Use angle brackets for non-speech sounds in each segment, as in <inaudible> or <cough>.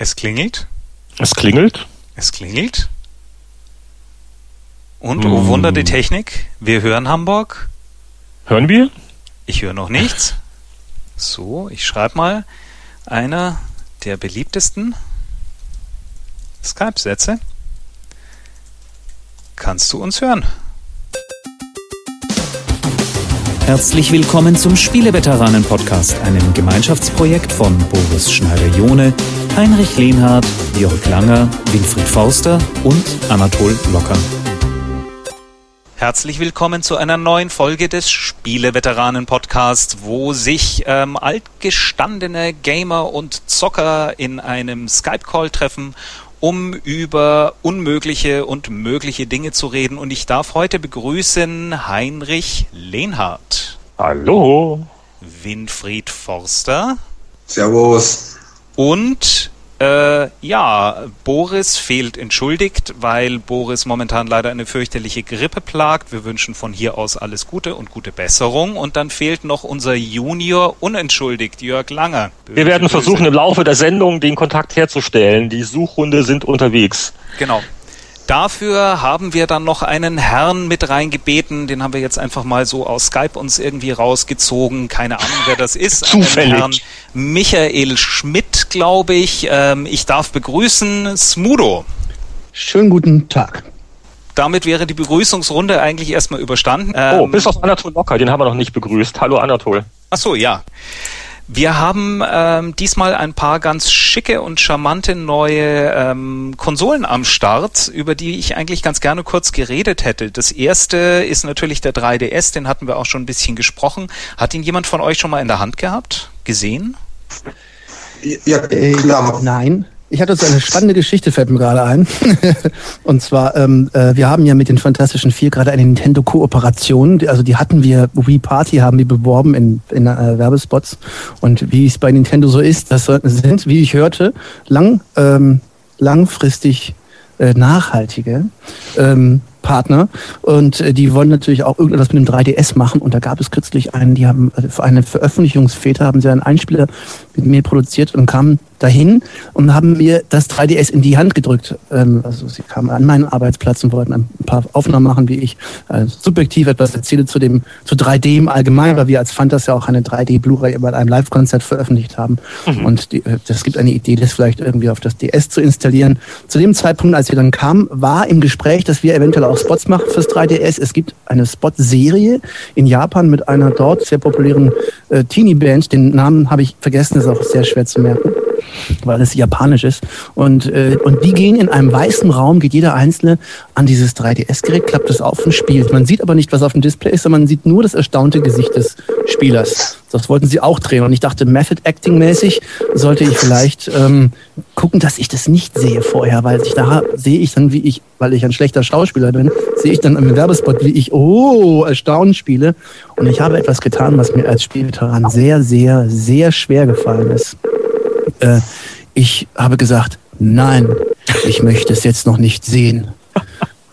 Es klingelt. Es klingelt. Es klingelt. Und, oh Wunder, die Technik. Wir hören Hamburg. Hören wir? Ich höre noch nichts. So, ich schreibe mal einer der beliebtesten Skype-Sätze. Kannst du uns hören? Herzlich willkommen zum Spieleveteranen-Podcast, einem Gemeinschaftsprojekt von Boris Schneider-Jone, Heinrich Lehnhardt, Jörg Langer, Winfried Forster und Anatol Locker. Herzlich willkommen zu einer neuen Folge des Spieleveteranen-Podcasts, wo sich ähm, altgestandene Gamer und Zocker in einem Skype-Call treffen, um über unmögliche und mögliche Dinge zu reden. Und ich darf heute begrüßen Heinrich Lehnhardt. Hallo. Winfried Forster. Servus. Und äh, ja, Boris fehlt entschuldigt, weil Boris momentan leider eine fürchterliche Grippe plagt. Wir wünschen von hier aus alles Gute und gute Besserung. Und dann fehlt noch unser Junior unentschuldigt, Jörg Langer. Böse, Wir werden versuchen, im Laufe der Sendung den Kontakt herzustellen. Die Suchhunde sind unterwegs. Genau. Dafür haben wir dann noch einen Herrn mit reingebeten, den haben wir jetzt einfach mal so aus Skype uns irgendwie rausgezogen. Keine Ahnung, wer das ist. Zufällig. Herrn Michael Schmidt, glaube ich. Ähm, ich darf begrüßen Smudo. Schönen guten Tag. Damit wäre die Begrüßungsrunde eigentlich erstmal überstanden. Ähm, oh, bis auf Anatol Locker, den haben wir noch nicht begrüßt. Hallo Anatol. Ach so, ja. Wir haben ähm, diesmal ein paar ganz schicke und charmante neue ähm, Konsolen am Start, über die ich eigentlich ganz gerne kurz geredet hätte. Das erste ist natürlich der 3DS, den hatten wir auch schon ein bisschen gesprochen. Hat ihn jemand von euch schon mal in der Hand gehabt? Gesehen? Ja, klar. Äh, nein. Ich hatte so eine spannende Geschichte, fällt mir gerade ein. <laughs> und zwar, ähm, äh, wir haben ja mit den Fantastischen Vier gerade eine Nintendo-Kooperation. Also die hatten wir, Wii Party haben wir beworben in, in äh, Werbespots. Und wie es bei Nintendo so ist, das sind, wie ich hörte, lang, ähm, langfristig äh, nachhaltige ähm, Partner und äh, die wollen natürlich auch irgendetwas mit dem 3DS machen und da gab es kürzlich einen, die haben äh, für eine Veröffentlichungsväter haben sie einen Einspieler mit mir produziert und kamen dahin und haben mir das 3DS in die Hand gedrückt. Ähm, also sie kamen an meinen Arbeitsplatz und wollten ein paar Aufnahmen machen, wie ich äh, subjektiv etwas erzähle zu dem zu 3D im Allgemeinen, weil wir als Fantas ja auch eine 3D Blu-ray bei einem Live-Konzert veröffentlicht haben. Mhm. Und die, das gibt eine Idee, das vielleicht irgendwie auf das DS zu installieren. Zu dem Zeitpunkt, als wir dann kamen, war im Gespräch, dass wir eventuell auch Spots machen fürs 3DS. Es gibt eine Spot-Serie in Japan mit einer dort sehr populären äh, Teenie-Band. Den Namen habe ich vergessen, ist auch sehr schwer zu merken weil es japanisch ist. Und, äh, und die gehen in einem weißen Raum, geht jeder Einzelne an dieses 3DS-Gerät, klappt es auf und spielt. Man sieht aber nicht, was auf dem Display ist, sondern man sieht nur das erstaunte Gesicht des Spielers. Das wollten sie auch drehen. Und ich dachte, Method Acting mäßig sollte ich vielleicht ähm, gucken, dass ich das nicht sehe vorher, weil ich da sehe ich dann, wie ich, weil ich ein schlechter Schauspieler bin, sehe ich dann im Werbespot, wie ich, oh, erstaunt spiele. Und ich habe etwas getan, was mir als Spielveteran sehr, sehr, sehr schwer gefallen ist äh, ich habe gesagt, nein, ich möchte es jetzt noch nicht sehen.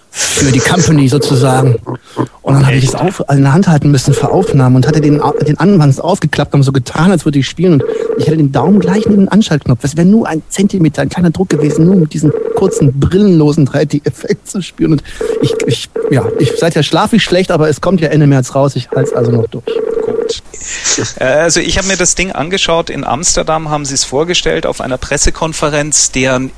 Für die Company sozusagen. Und dann habe ich es auf, in der Hand halten müssen für Aufnahmen und hatte den, den Anwand aufgeklappt, haben so getan, als würde ich spielen und ich hätte den Daumen gleich neben den Anschaltknopf. Es wäre nur ein Zentimeter, ein kleiner Druck gewesen, nur mit diesem kurzen, brillenlosen 3D-Effekt zu spielen. Und ich, ich, ja, ich, seither schlafe ich schlecht, aber es kommt ja Ende März raus, ich halte es also noch durch. <laughs> Äh, also ich habe mir das Ding angeschaut. In Amsterdam haben sie es vorgestellt auf einer Pressekonferenz, deren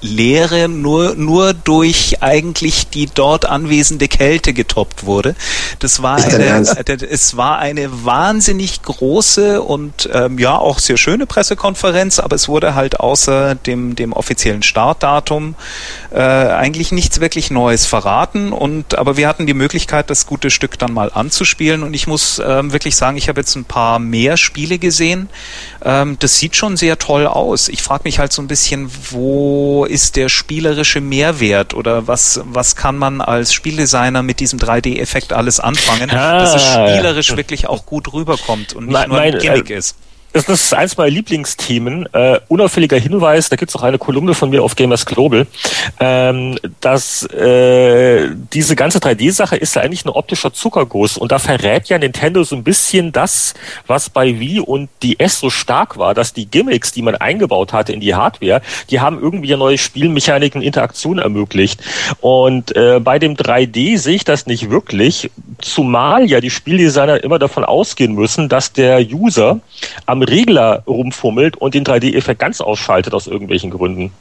Inhaltslehre nur, nur durch eigentlich die dort anwesende Kälte getoppt wurde. Das war eine, es war eine wahnsinnig große und ähm, ja auch sehr schöne Pressekonferenz, aber es wurde halt außer dem, dem offiziellen Startdatum äh, eigentlich nichts wirklich Neues verraten. Und aber wir hatten die Möglichkeit, das gute Stück dann mal anzuspielen und ich muss ähm, wirklich sagen, ich habe jetzt ein paar mehr Spiele gesehen. Ähm, das sieht schon sehr toll aus. Ich frage mich halt so ein bisschen, wo ist der spielerische Mehrwert oder was, was kann man als Spieldesigner mit diesem 3D-Effekt alles anfangen, ah, dass es spielerisch ja. wirklich auch gut rüberkommt und nicht mein, nur ein Gimmick äh, ist. Das ist eins meiner Lieblingsthemen. Äh, unauffälliger Hinweis, da gibt es auch eine Kolumne von mir auf Gamers Global, ähm, dass äh, diese ganze 3D-Sache ist ja eigentlich ein optischer Zuckerguss und da verrät ja Nintendo so ein bisschen das, was bei Wii und DS so stark war, dass die Gimmicks, die man eingebaut hatte in die Hardware, die haben irgendwie neue Spielmechaniken, Interaktion ermöglicht. Und äh, bei dem 3D sehe ich das nicht wirklich, zumal ja die Spieldesigner immer davon ausgehen müssen, dass der User am Regler rumfummelt und den 3D-Effekt ganz ausschaltet aus irgendwelchen Gründen.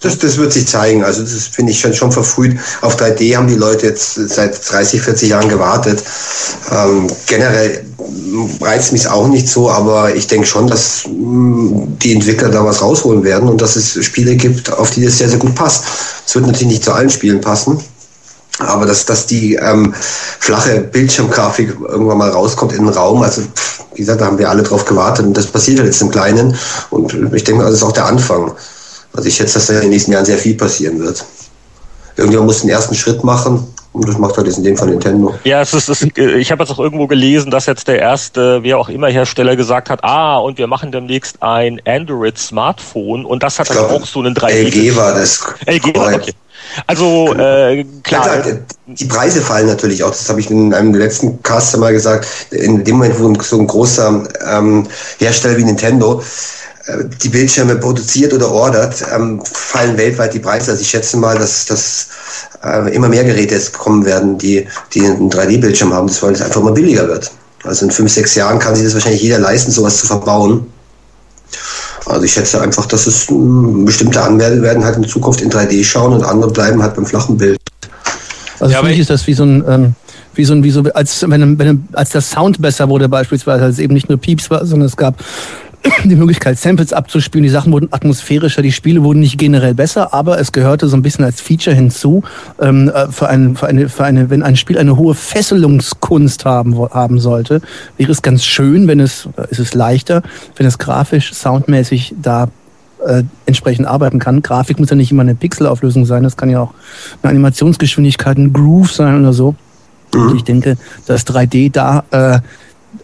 Das, das wird sich zeigen. Also das finde ich schon, schon verfrüht. Auf 3D haben die Leute jetzt seit 30, 40 Jahren gewartet. Ähm, generell reizt mich auch nicht so, aber ich denke schon, dass mh, mm, die Entwickler da was rausholen werden und dass es Spiele gibt, auf die das sehr, sehr gut passt. Es wird natürlich nicht zu allen Spielen passen. Aber dass, dass die ähm, flache Bildschirmgrafik irgendwann mal rauskommt in den Raum, also wie gesagt, da haben wir alle drauf gewartet und das passiert halt jetzt im Kleinen. Und ich denke, das ist auch der Anfang. Also ich schätze, dass da in den nächsten Jahren sehr viel passieren wird. Irgendjemand muss den ersten Schritt machen und das macht halt jetzt in dem Fall Nintendo. Ja, es ist, es ich habe jetzt auch irgendwo gelesen, dass jetzt der erste, wer auch immer Hersteller gesagt hat, ah, und wir machen demnächst ein Android-Smartphone und das hat dann auch so einen 3D. LG war das. LG, okay. Also äh, klar. klar. Die Preise fallen natürlich auch. Das habe ich in einem letzten Cast mal gesagt. In dem Moment, wo so ein großer ähm, Hersteller wie Nintendo äh, die Bildschirme produziert oder ordert, ähm, fallen weltweit die Preise. Also ich schätze mal, dass, dass äh, immer mehr Geräte jetzt kommen werden, die, die einen 3D-Bildschirm haben, weil es einfach immer billiger wird. Also in fünf, sechs Jahren kann sich das wahrscheinlich jeder leisten, sowas zu verbauen. Also ich schätze einfach, dass es mh, bestimmte Anwälte werden halt in Zukunft in 3D schauen und andere bleiben halt beim flachen Bild. Also ja, für mich ist das wie so ein, ähm, wie so ein, wie so, als, wenn, wenn, als der Sound besser wurde beispielsweise, als es eben nicht nur Pieps war, sondern es gab <coughs> die Möglichkeit, Samples abzuspielen. Die Sachen wurden atmosphärischer, die Spiele wurden nicht generell besser, aber es gehörte so ein bisschen als Feature hinzu, ähm, äh, für, ein, für, eine, für eine, wenn ein Spiel eine hohe Fesselungskunst haben, haben sollte, wäre es ganz schön, wenn es, ist es leichter, wenn es grafisch, soundmäßig da äh, entsprechend arbeiten kann. Grafik muss ja nicht immer eine Pixelauflösung sein, das kann ja auch eine Animationsgeschwindigkeit, ein Groove sein oder so. Mhm. Und ich denke, dass 3D da äh,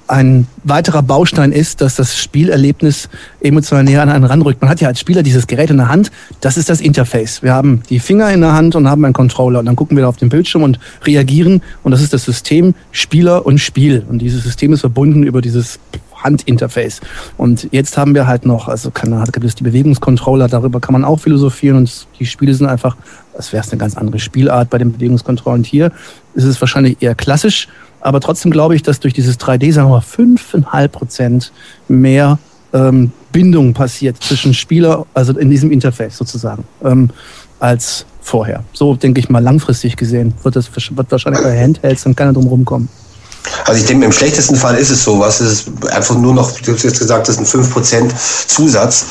ein weiterer Baustein ist, dass das Spielerlebnis emotional näher an einen ranrückt. Man hat ja als Spieler dieses Gerät in der Hand, das ist das Interface. Wir haben die Finger in der Hand und haben einen Controller und dann gucken wir da auf den Bildschirm und reagieren und das ist das System Spieler und Spiel und dieses System ist verbunden über dieses Handinterface. Und jetzt haben wir halt noch, also kann, gibt es die Bewegungscontroller, darüber kann man auch philosophieren und die Spiele sind einfach, das wäre eine ganz andere Spielart bei den Bewegungskontrollen. Hier ist es wahrscheinlich eher klassisch aber trotzdem glaube ich, dass durch dieses 3D, sagen wir mal, 5,5 Prozent mehr ähm, Bindung passiert zwischen Spieler, also in diesem Interface sozusagen, ähm, als vorher. So denke ich mal langfristig gesehen wird das wird wahrscheinlich bei Handhelds dann keiner drum rumkommen. Also ich denke, im schlechtesten Fall ist es so, was ist einfach nur noch, du hast jetzt gesagt, das ist ein 5% Zusatz,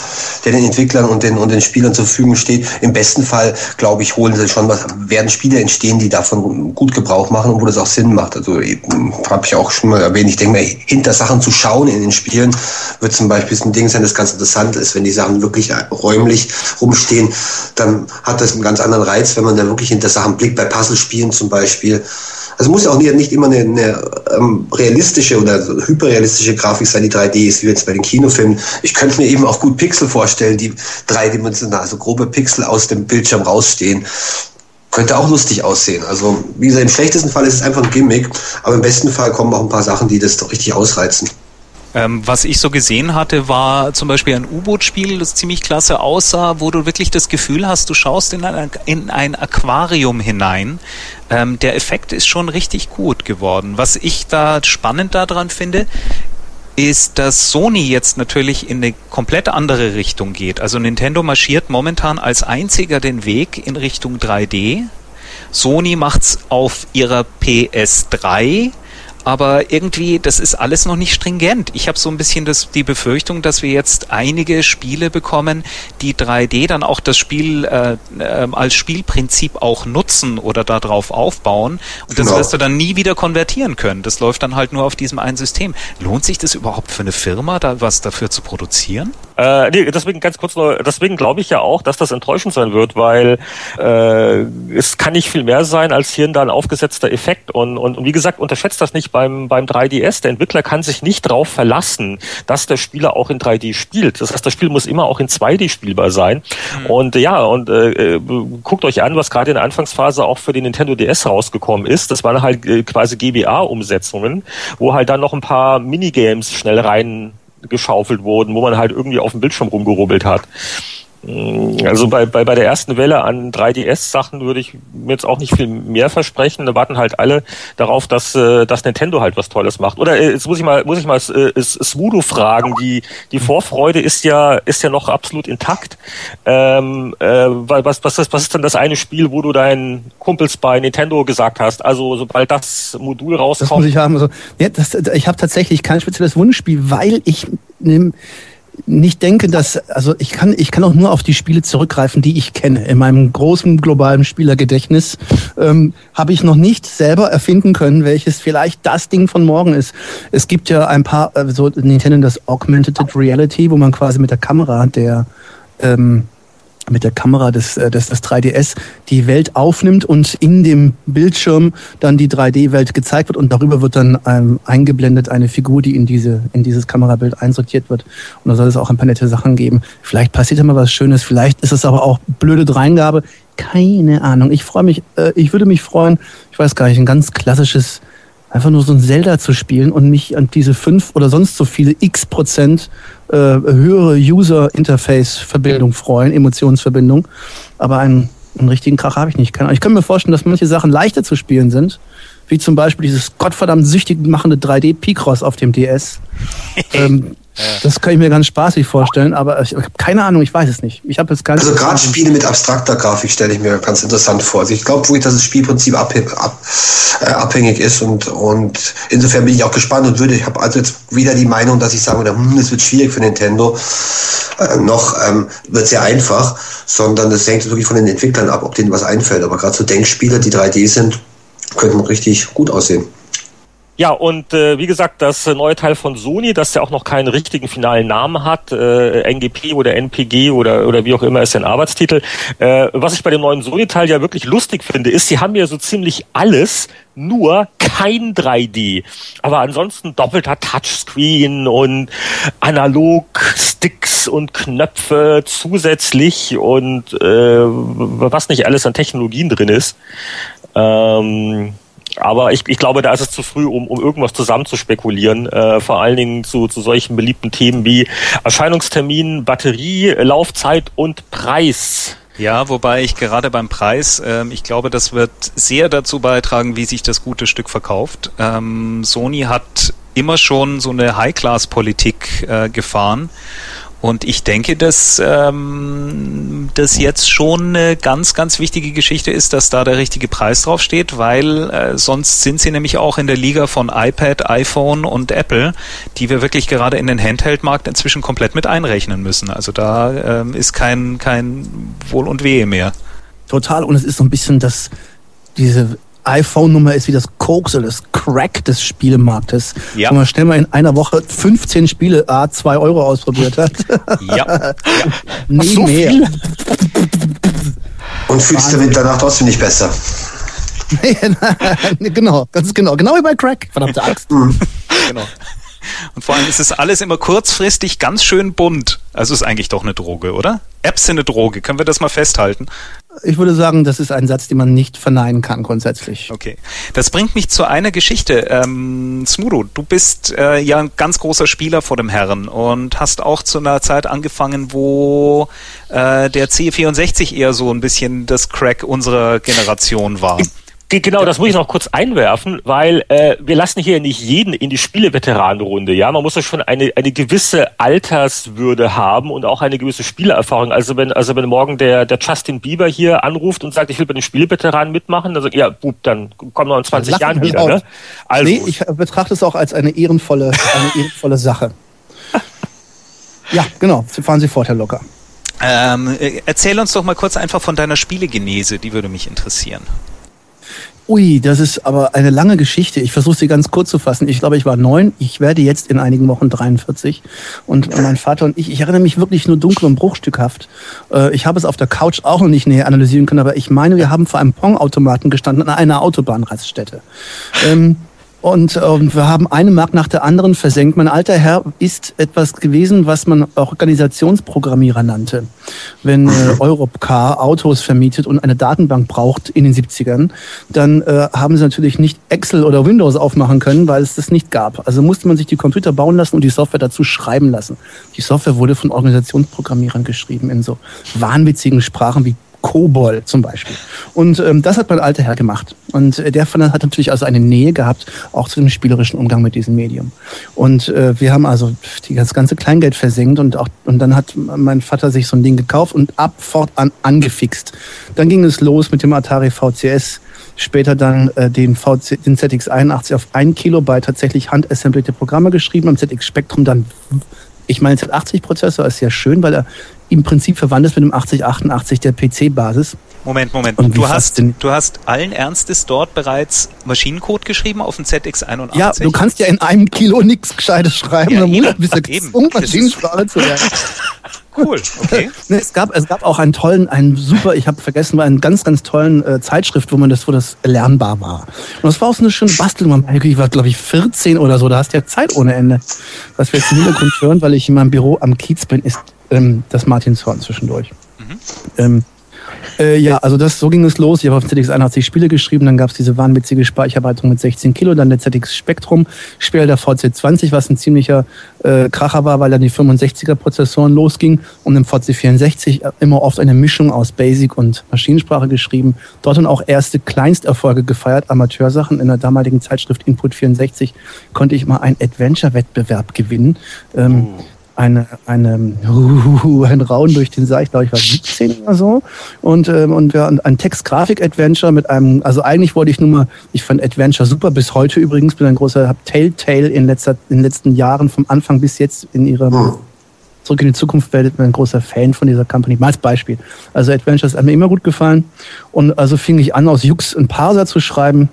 der den Entwicklern und den, und den Spielern zur Verfügung steht. Im besten Fall, glaube ich, holen sie schon was, werden Spiele entstehen, die davon gut Gebrauch machen und wo das auch Sinn macht. Also habe ich auch schon mal erwähnt, ich denke mir, hinter Sachen zu schauen in den Spielen wird zum Beispiel ein Ding sein, das ganz interessant ist. Wenn die Sachen wirklich räumlich rumstehen, dann hat das einen ganz anderen Reiz, wenn man da wirklich hinter Sachen blickt, bei Puzzlespielen zum Beispiel also muss ja auch nicht, immer eine, eine ähm, realistische oder hyperrealistische Grafik sein, die 3D ist, wie jetzt bei den Kinofilmen. Ich könnte mir eben auch gut Pixel vorstellen, die dreidimensional, also grobe Pixel aus dem Bildschirm rausstehen. Könnte auch lustig aussehen. Also, wie gesagt, im schlechtesten Fall ist es einfach ein Gimmick, aber im besten Fall kommen auch ein paar Sachen, die das doch richtig ausreizen. Ähm, was ich so gesehen hatte, war zum Beispiel ein U-Boot-Spiel, das ziemlich klasse aussah, wo du wirklich das Gefühl hast, du schaust in ein, in ein Aquarium hinein. Ähm, der Effekt ist schon richtig gut geworden. Was ich da spannend daran finde, ist, dass Sony jetzt natürlich in eine komplett andere Richtung geht. Also Nintendo marschiert momentan als einziger den Weg in Richtung 3D. Sony macht's auf ihrer PS3 aber irgendwie, das ist alles noch nicht stringent. Ich habe so ein bisschen das, die Befürchtung, dass wir jetzt einige Spiele bekommen, die 3D dann auch das Spiel äh, äh, als Spielprinzip auch nutzen oder darauf aufbauen. Und das genau. wirst du dann nie wieder konvertieren können. Das läuft dann halt nur auf diesem einen System. Lohnt sich das überhaupt für eine Firma, da was dafür zu produzieren? Äh, nee, deswegen ganz kurz nur, deswegen glaube ich ja auch, dass das enttäuschend sein wird, weil äh, es kann nicht viel mehr sein als hier und da ein aufgesetzter Effekt. Und, und, und wie gesagt, unterschätzt das nicht beim, beim 3DS. Der Entwickler kann sich nicht darauf verlassen, dass der Spieler auch in 3D spielt. Das heißt, das Spiel muss immer auch in 2D spielbar sein. Mhm. Und ja, und äh, guckt euch an, was gerade in der Anfangsphase auch für den Nintendo DS rausgekommen ist. Das waren halt äh, quasi GBA-Umsetzungen, wo halt dann noch ein paar Minigames schnell rein geschaufelt wurden, wo man halt irgendwie auf dem Bildschirm rumgerubbelt hat. Also bei, bei, bei der ersten Welle an 3DS-Sachen würde ich mir jetzt auch nicht viel mehr versprechen. Da warten halt alle darauf, dass, äh, dass Nintendo halt was Tolles macht. Oder äh, jetzt muss ich mal, muss ich mal äh, Smudo fragen. Die, die Vorfreude ist ja, ist ja noch absolut intakt. Ähm, äh, was, was, ist, was ist denn das eine Spiel, wo du deinen Kumpels bei Nintendo gesagt hast? Also sobald das Modul rauskommt. Das muss ich haben. Also, ja, das, ich habe tatsächlich kein spezielles Wunschspiel, weil ich nehme nicht denke, dass, also ich kann, ich kann auch nur auf die Spiele zurückgreifen, die ich kenne. In meinem großen globalen Spielergedächtnis ähm, habe ich noch nicht selber erfinden können, welches vielleicht das Ding von morgen ist. Es gibt ja ein paar, äh, so Nintendo das Augmented Reality, wo man quasi mit der Kamera der ähm, mit der Kamera des, äh, des, des 3DS die Welt aufnimmt und in dem Bildschirm dann die 3D-Welt gezeigt wird und darüber wird dann ähm, eingeblendet eine Figur, die in, diese, in dieses Kamerabild einsortiert wird. Und da soll es auch ein paar nette Sachen geben. Vielleicht passiert immer was Schönes, vielleicht ist es aber auch blöde Dreingabe. Keine Ahnung. Ich freue mich, äh, ich würde mich freuen, ich weiß gar nicht, ein ganz klassisches einfach nur so ein Zelda zu spielen und mich an diese fünf oder sonst so viele x Prozent äh, höhere User-Interface-Verbindung freuen, Emotionsverbindung. Aber einen, einen richtigen Krach habe ich nicht. Ich kann mir vorstellen, dass manche Sachen leichter zu spielen sind, wie zum Beispiel dieses gottverdammt süchtig machende 3D-Picross auf dem DS. <laughs> ähm, das kann ich mir ganz spaßig vorstellen, aber ich, habe keine Ahnung, ich weiß es nicht. Ich habe jetzt gar Also gerade Spiele mit abstrakter Grafik stelle ich mir ganz interessant vor. Also ich glaube wirklich, dass das Spielprinzip ab, ab, äh, abhängig ist und, und insofern bin ich auch gespannt und würde, ich habe also jetzt wieder die Meinung, dass ich sagen würde, hm, es wird schwierig für Nintendo. Äh, noch ähm, wird sehr einfach, sondern das hängt wirklich von den Entwicklern ab, ob denen was einfällt. Aber gerade so Denkspiele, die 3D sind, könnten richtig gut aussehen. Ja, und äh, wie gesagt, das neue Teil von Sony, das ja auch noch keinen richtigen finalen Namen hat, äh, NGP oder NPG oder, oder wie auch immer ist ein Arbeitstitel. Äh, was ich bei dem neuen Sony-Teil ja wirklich lustig finde, ist, sie haben ja so ziemlich alles, nur kein 3D. Aber ansonsten doppelter Touchscreen und Analog-Sticks und Knöpfe zusätzlich und äh, was nicht alles an Technologien drin ist. Ähm, aber ich, ich glaube, da ist es zu früh, um, um irgendwas zusammen zu spekulieren. Äh, vor allen Dingen zu, zu solchen beliebten Themen wie Erscheinungstermin, Batterie, Laufzeit und Preis. Ja, wobei ich gerade beim Preis, ähm, ich glaube, das wird sehr dazu beitragen, wie sich das gute Stück verkauft. Ähm, Sony hat immer schon so eine High-Class-Politik äh, gefahren und ich denke, dass ähm, das jetzt schon eine ganz, ganz wichtige Geschichte ist, dass da der richtige Preis drauf steht, weil äh, sonst sind sie nämlich auch in der Liga von iPad, iPhone und Apple, die wir wirklich gerade in den Handheld-Markt inzwischen komplett mit einrechnen müssen. Also da ähm, ist kein, kein Wohl und Wehe mehr. Total. Und es ist so ein bisschen das, diese iPhone-Nummer ist wie das Koks oder das Crack des Spielemarktes. Ja. Wo man schnell mal in einer Woche 15 Spiele A 2 Euro ausprobiert hat. <laughs> Ja. ja. Nee, so mehr. Viel? Und fühlst du danach trotzdem nicht besser. <laughs> genau, ganz genau. Genau wie bei Crack, verdammte Axt. Mhm. genau. Und vor allem ist es alles immer kurzfristig ganz schön bunt. Also ist eigentlich doch eine Droge, oder? Apps sind eine Droge. Können wir das mal festhalten? Ich würde sagen, das ist ein Satz, den man nicht verneinen kann grundsätzlich. Okay. Das bringt mich zu einer Geschichte. Ähm, Smudo, du bist äh, ja ein ganz großer Spieler vor dem Herren und hast auch zu einer Zeit angefangen, wo äh, der C64 eher so ein bisschen das Crack unserer Generation war. Genau, das muss ich noch kurz einwerfen, weil äh, wir lassen hier nicht jeden in die Spieleveteranenrunde. Ja, man muss ja schon eine eine gewisse Alterswürde haben und auch eine gewisse Spielerfahrung. Also wenn also wenn morgen der der Justin Bieber hier anruft und sagt, ich will bei den Spieleveteranen mitmachen, dann sagt ja, Bub, dann kommen wir in 20 Jahren wieder. Ne? Also, nee, ich betrachte es auch als eine ehrenvolle eine ehrenvolle Sache. <laughs> Ja, genau. Fahren Sie fort, Herr Locker. Ähm, äh, erzähl uns doch mal kurz einfach von deiner Spielegenese, die würde mich interessieren. Ui, das ist aber eine lange Geschichte. Ich versuche sie ganz kurz zu fassen. Ich glaube, ich war neun. Ich werde jetzt in einigen Wochen 43. Und mein Vater und ich, ich erinnere mich wirklich nur dunkel und bruchstückhaft. Äh, ich habe es auf der Couch auch noch nicht näher analysieren können, aber ich meine, wir haben vor einem Pong-Automaten gestanden an einer Autobahnraststätte. Ähm, und ähm, wir haben eine Mark nach der anderen versenkt. Mein alter Herr ist etwas gewesen, was man Organisationsprogrammierer nannte. Wenn äh, <laughs> Europcar Autos vermietet und eine Datenbank braucht in den 70ern, dann äh, haben sie natürlich nicht Excel oder Windows aufmachen können, weil es das nicht gab. Also musste man sich die Computer bauen lassen und die Software dazu schreiben lassen. Die Software wurde von Organisationsprogrammierern geschrieben in so wahnwitzigen Sprachen wie Kobol zum Beispiel. Und ähm, das hat mein alter Herr gemacht. Und äh, der von hat natürlich also eine Nähe gehabt, auch zu dem spielerischen Umgang mit diesem Medium. Und äh, wir haben also die, das ganze Kleingeld versenkt und auch und dann hat mein Vater sich so ein Ding gekauft und ab fortan angefixt. Dann ging es los mit dem Atari VCS später dann äh, den, VC, den ZX81 auf ein Kilobyte tatsächlich handassembliche Programme geschrieben, am ZX Spectrum dann, ich meine, Z80-Prozessor ist sehr schön, weil er im Prinzip verwandt ist mit dem 8088 der PC-Basis. Moment, Moment. Und du hast, du hast allen Ernstes dort bereits Maschinencode geschrieben auf dem ZX81? Ja, du kannst ja in einem Kilo nichts Gescheites schreiben. Ja, eben, bist du gezwungen, Maschinensprache zu lernen. <laughs> Cool, okay. <laughs> es, gab, es gab auch einen tollen, einen super, ich habe vergessen, einen ganz, ganz tollen äh, Zeitschrift, wo man das, wo das lernbar war. Und das war auch so eine schöne Bastelung. Ich war, glaube ich, 14 oder so, da hast du ja Zeit ohne Ende. Was wir jetzt im Hintergrund hören, weil ich in meinem Büro am Kiez bin, ist ähm, das Martinshorn zwischendurch. Mhm. Ähm, äh, ja, also das, so ging es los. Ich habe auf ZX81 Spiele geschrieben, dann gab es diese wahnwitzige Speicherweiterung mit 16 Kilo, dann der ZX Spectrum, später der VC20, was ein ziemlicher äh, Kracher war, weil dann die 65er Prozessoren losging und im VC64 immer oft eine Mischung aus Basic und Maschinensprache geschrieben. Dort dann auch erste Kleinsterfolge gefeiert, Amateursachen. In der damaligen Zeitschrift Input 64 konnte ich mal einen Adventure-Wettbewerb gewinnen. Ähm, oh eine, eine, uh, <laughs> ein Raun durch den Saal, ich glaube, ich war 17 oder so. Und, ähm, und wir ein Text-Grafik-Adventure mit einem, also eigentlich wollte ich nur mal, ich fand Adventure super, bis heute übrigens, bin ein großer, habe Telltale in, letzter, in den letzten Jahren vom Anfang bis jetzt in ihrer hm. Zurück in die Zukunft werdet bin ein großer Fan von dieser Company. Mal als Beispiel. Also Adventures hat mir immer gut gefallen. Und also fing ich an, aus Jux ein Parser zu schreiben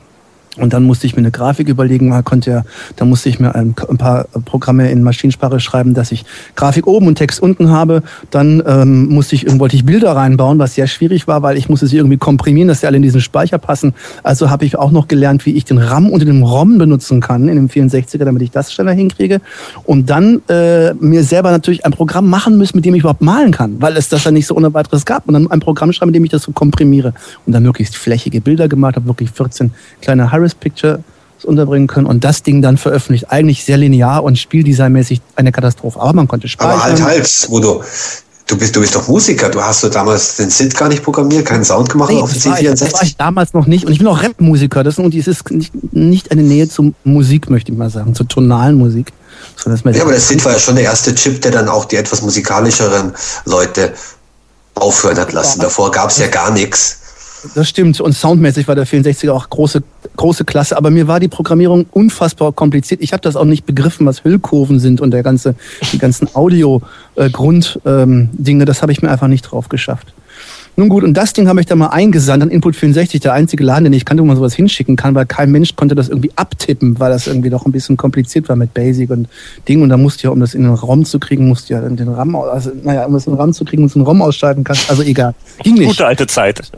und dann musste ich mir eine Grafik überlegen, man konnte ja, da musste ich mir ein, ein, paar Programme in Maschinensprache schreiben, dass ich Grafik oben und Text unten habe. Dann ähm, musste ich, wollte ich Bilder reinbauen, was sehr schwierig war, weil ich musste sie irgendwie komprimieren, dass sie alle in diesen Speicher passen. Also habe ich auch noch gelernt, wie ich den RAM unter dem ROM benutzen kann in dem 64er, damit ich das schneller hinkriege. Und dann äh, mir selber natürlich ein Programm machen müssen, mit dem ich überhaupt malen kann, weil es das ja nicht so ohne weiteres gab. Und dann ein Programm schreiben, mit dem ich das so komprimiere. Und dann möglichst flächige Bilder gemacht habe, wirklich 14 kleine Harry Paris Picture unterbringen können und das Ding dann veröffentlicht. Eigentlich sehr linear und spieldesignmäßig eine Katastrophe. Aber man konnte speichern. Aber halt, halt, Udo. Du bist, du bist doch Musiker. Du hast du damals den Synth gar nicht programmiert, keinen Sound gemacht nee, auf dem C64? Das war ich damals noch nicht. Und ich bin auch Rap-Musiker. Das und es ist nicht, nicht eine Nähe zur Musik, möchte ich mal sagen, zur tonalen Musik. ja, aber der Synth war ja schon der erste Chip, der dann auch die etwas musikalischeren Leute aufhören hat lassen. Davor gab es ja gar nichts. Das stimmt. Und soundmäßig war der 64er auch große, große Klasse. Aber mir war die Programmierung unfassbar kompliziert. Ich habe das auch nicht begriffen, was Hüllkurven sind und der ganze, die ganzen Audio-Grunddinge. Ähm, das habe ich mir einfach nicht drauf geschafft. Nun gut, und das Ding habe ich da mal eingesandt an Input 64, der einzige Laden, den ich kannte, wo man sowas hinschicken kann, weil kein Mensch konnte das irgendwie abtippen, weil das irgendwie doch ein bisschen kompliziert war mit Basic und Ding. Und da musste ja, um das in den ROM zu kriegen, musste ja den RAM, also, naja, um das in den RAM zu kriegen, muss einen ROM ausschalten kann. Also egal. Ging nicht. Gute alte Zeit.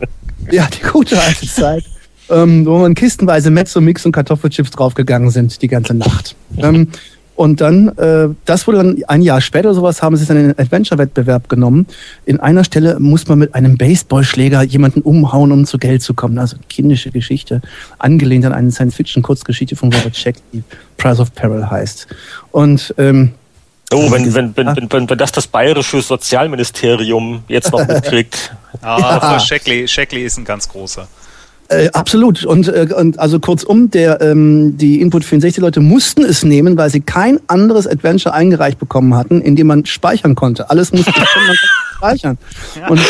Ja, die gute alte Zeit. Ähm, wo man kistenweise Mezzo-Mix und Kartoffelchips draufgegangen sind die ganze Nacht. Ähm, und dann, äh, das wurde dann ein Jahr später sowas, haben sie dann in den Adventure-Wettbewerb genommen. In einer Stelle muss man mit einem Baseballschläger jemanden umhauen, um zu Geld zu kommen. Also kindische Geschichte, angelehnt an eine Science-Fiction-Kurzgeschichte von Robert Scheck, die Price of Peril heißt. Und ähm, Oh, wenn, wenn, wenn, wenn, wenn, wenn das das bayerische Sozialministerium jetzt noch <laughs> mitkriegt. ah, ja. Frau Scheckli, Scheckli ist ein ganz großer. Äh, absolut. Und, äh, und also kurzum, der, ähm, die Input 64 Leute mussten es nehmen, weil sie kein anderes Adventure eingereicht bekommen hatten, in dem man speichern konnte. Alles musste <laughs> man speichern. Ja. Und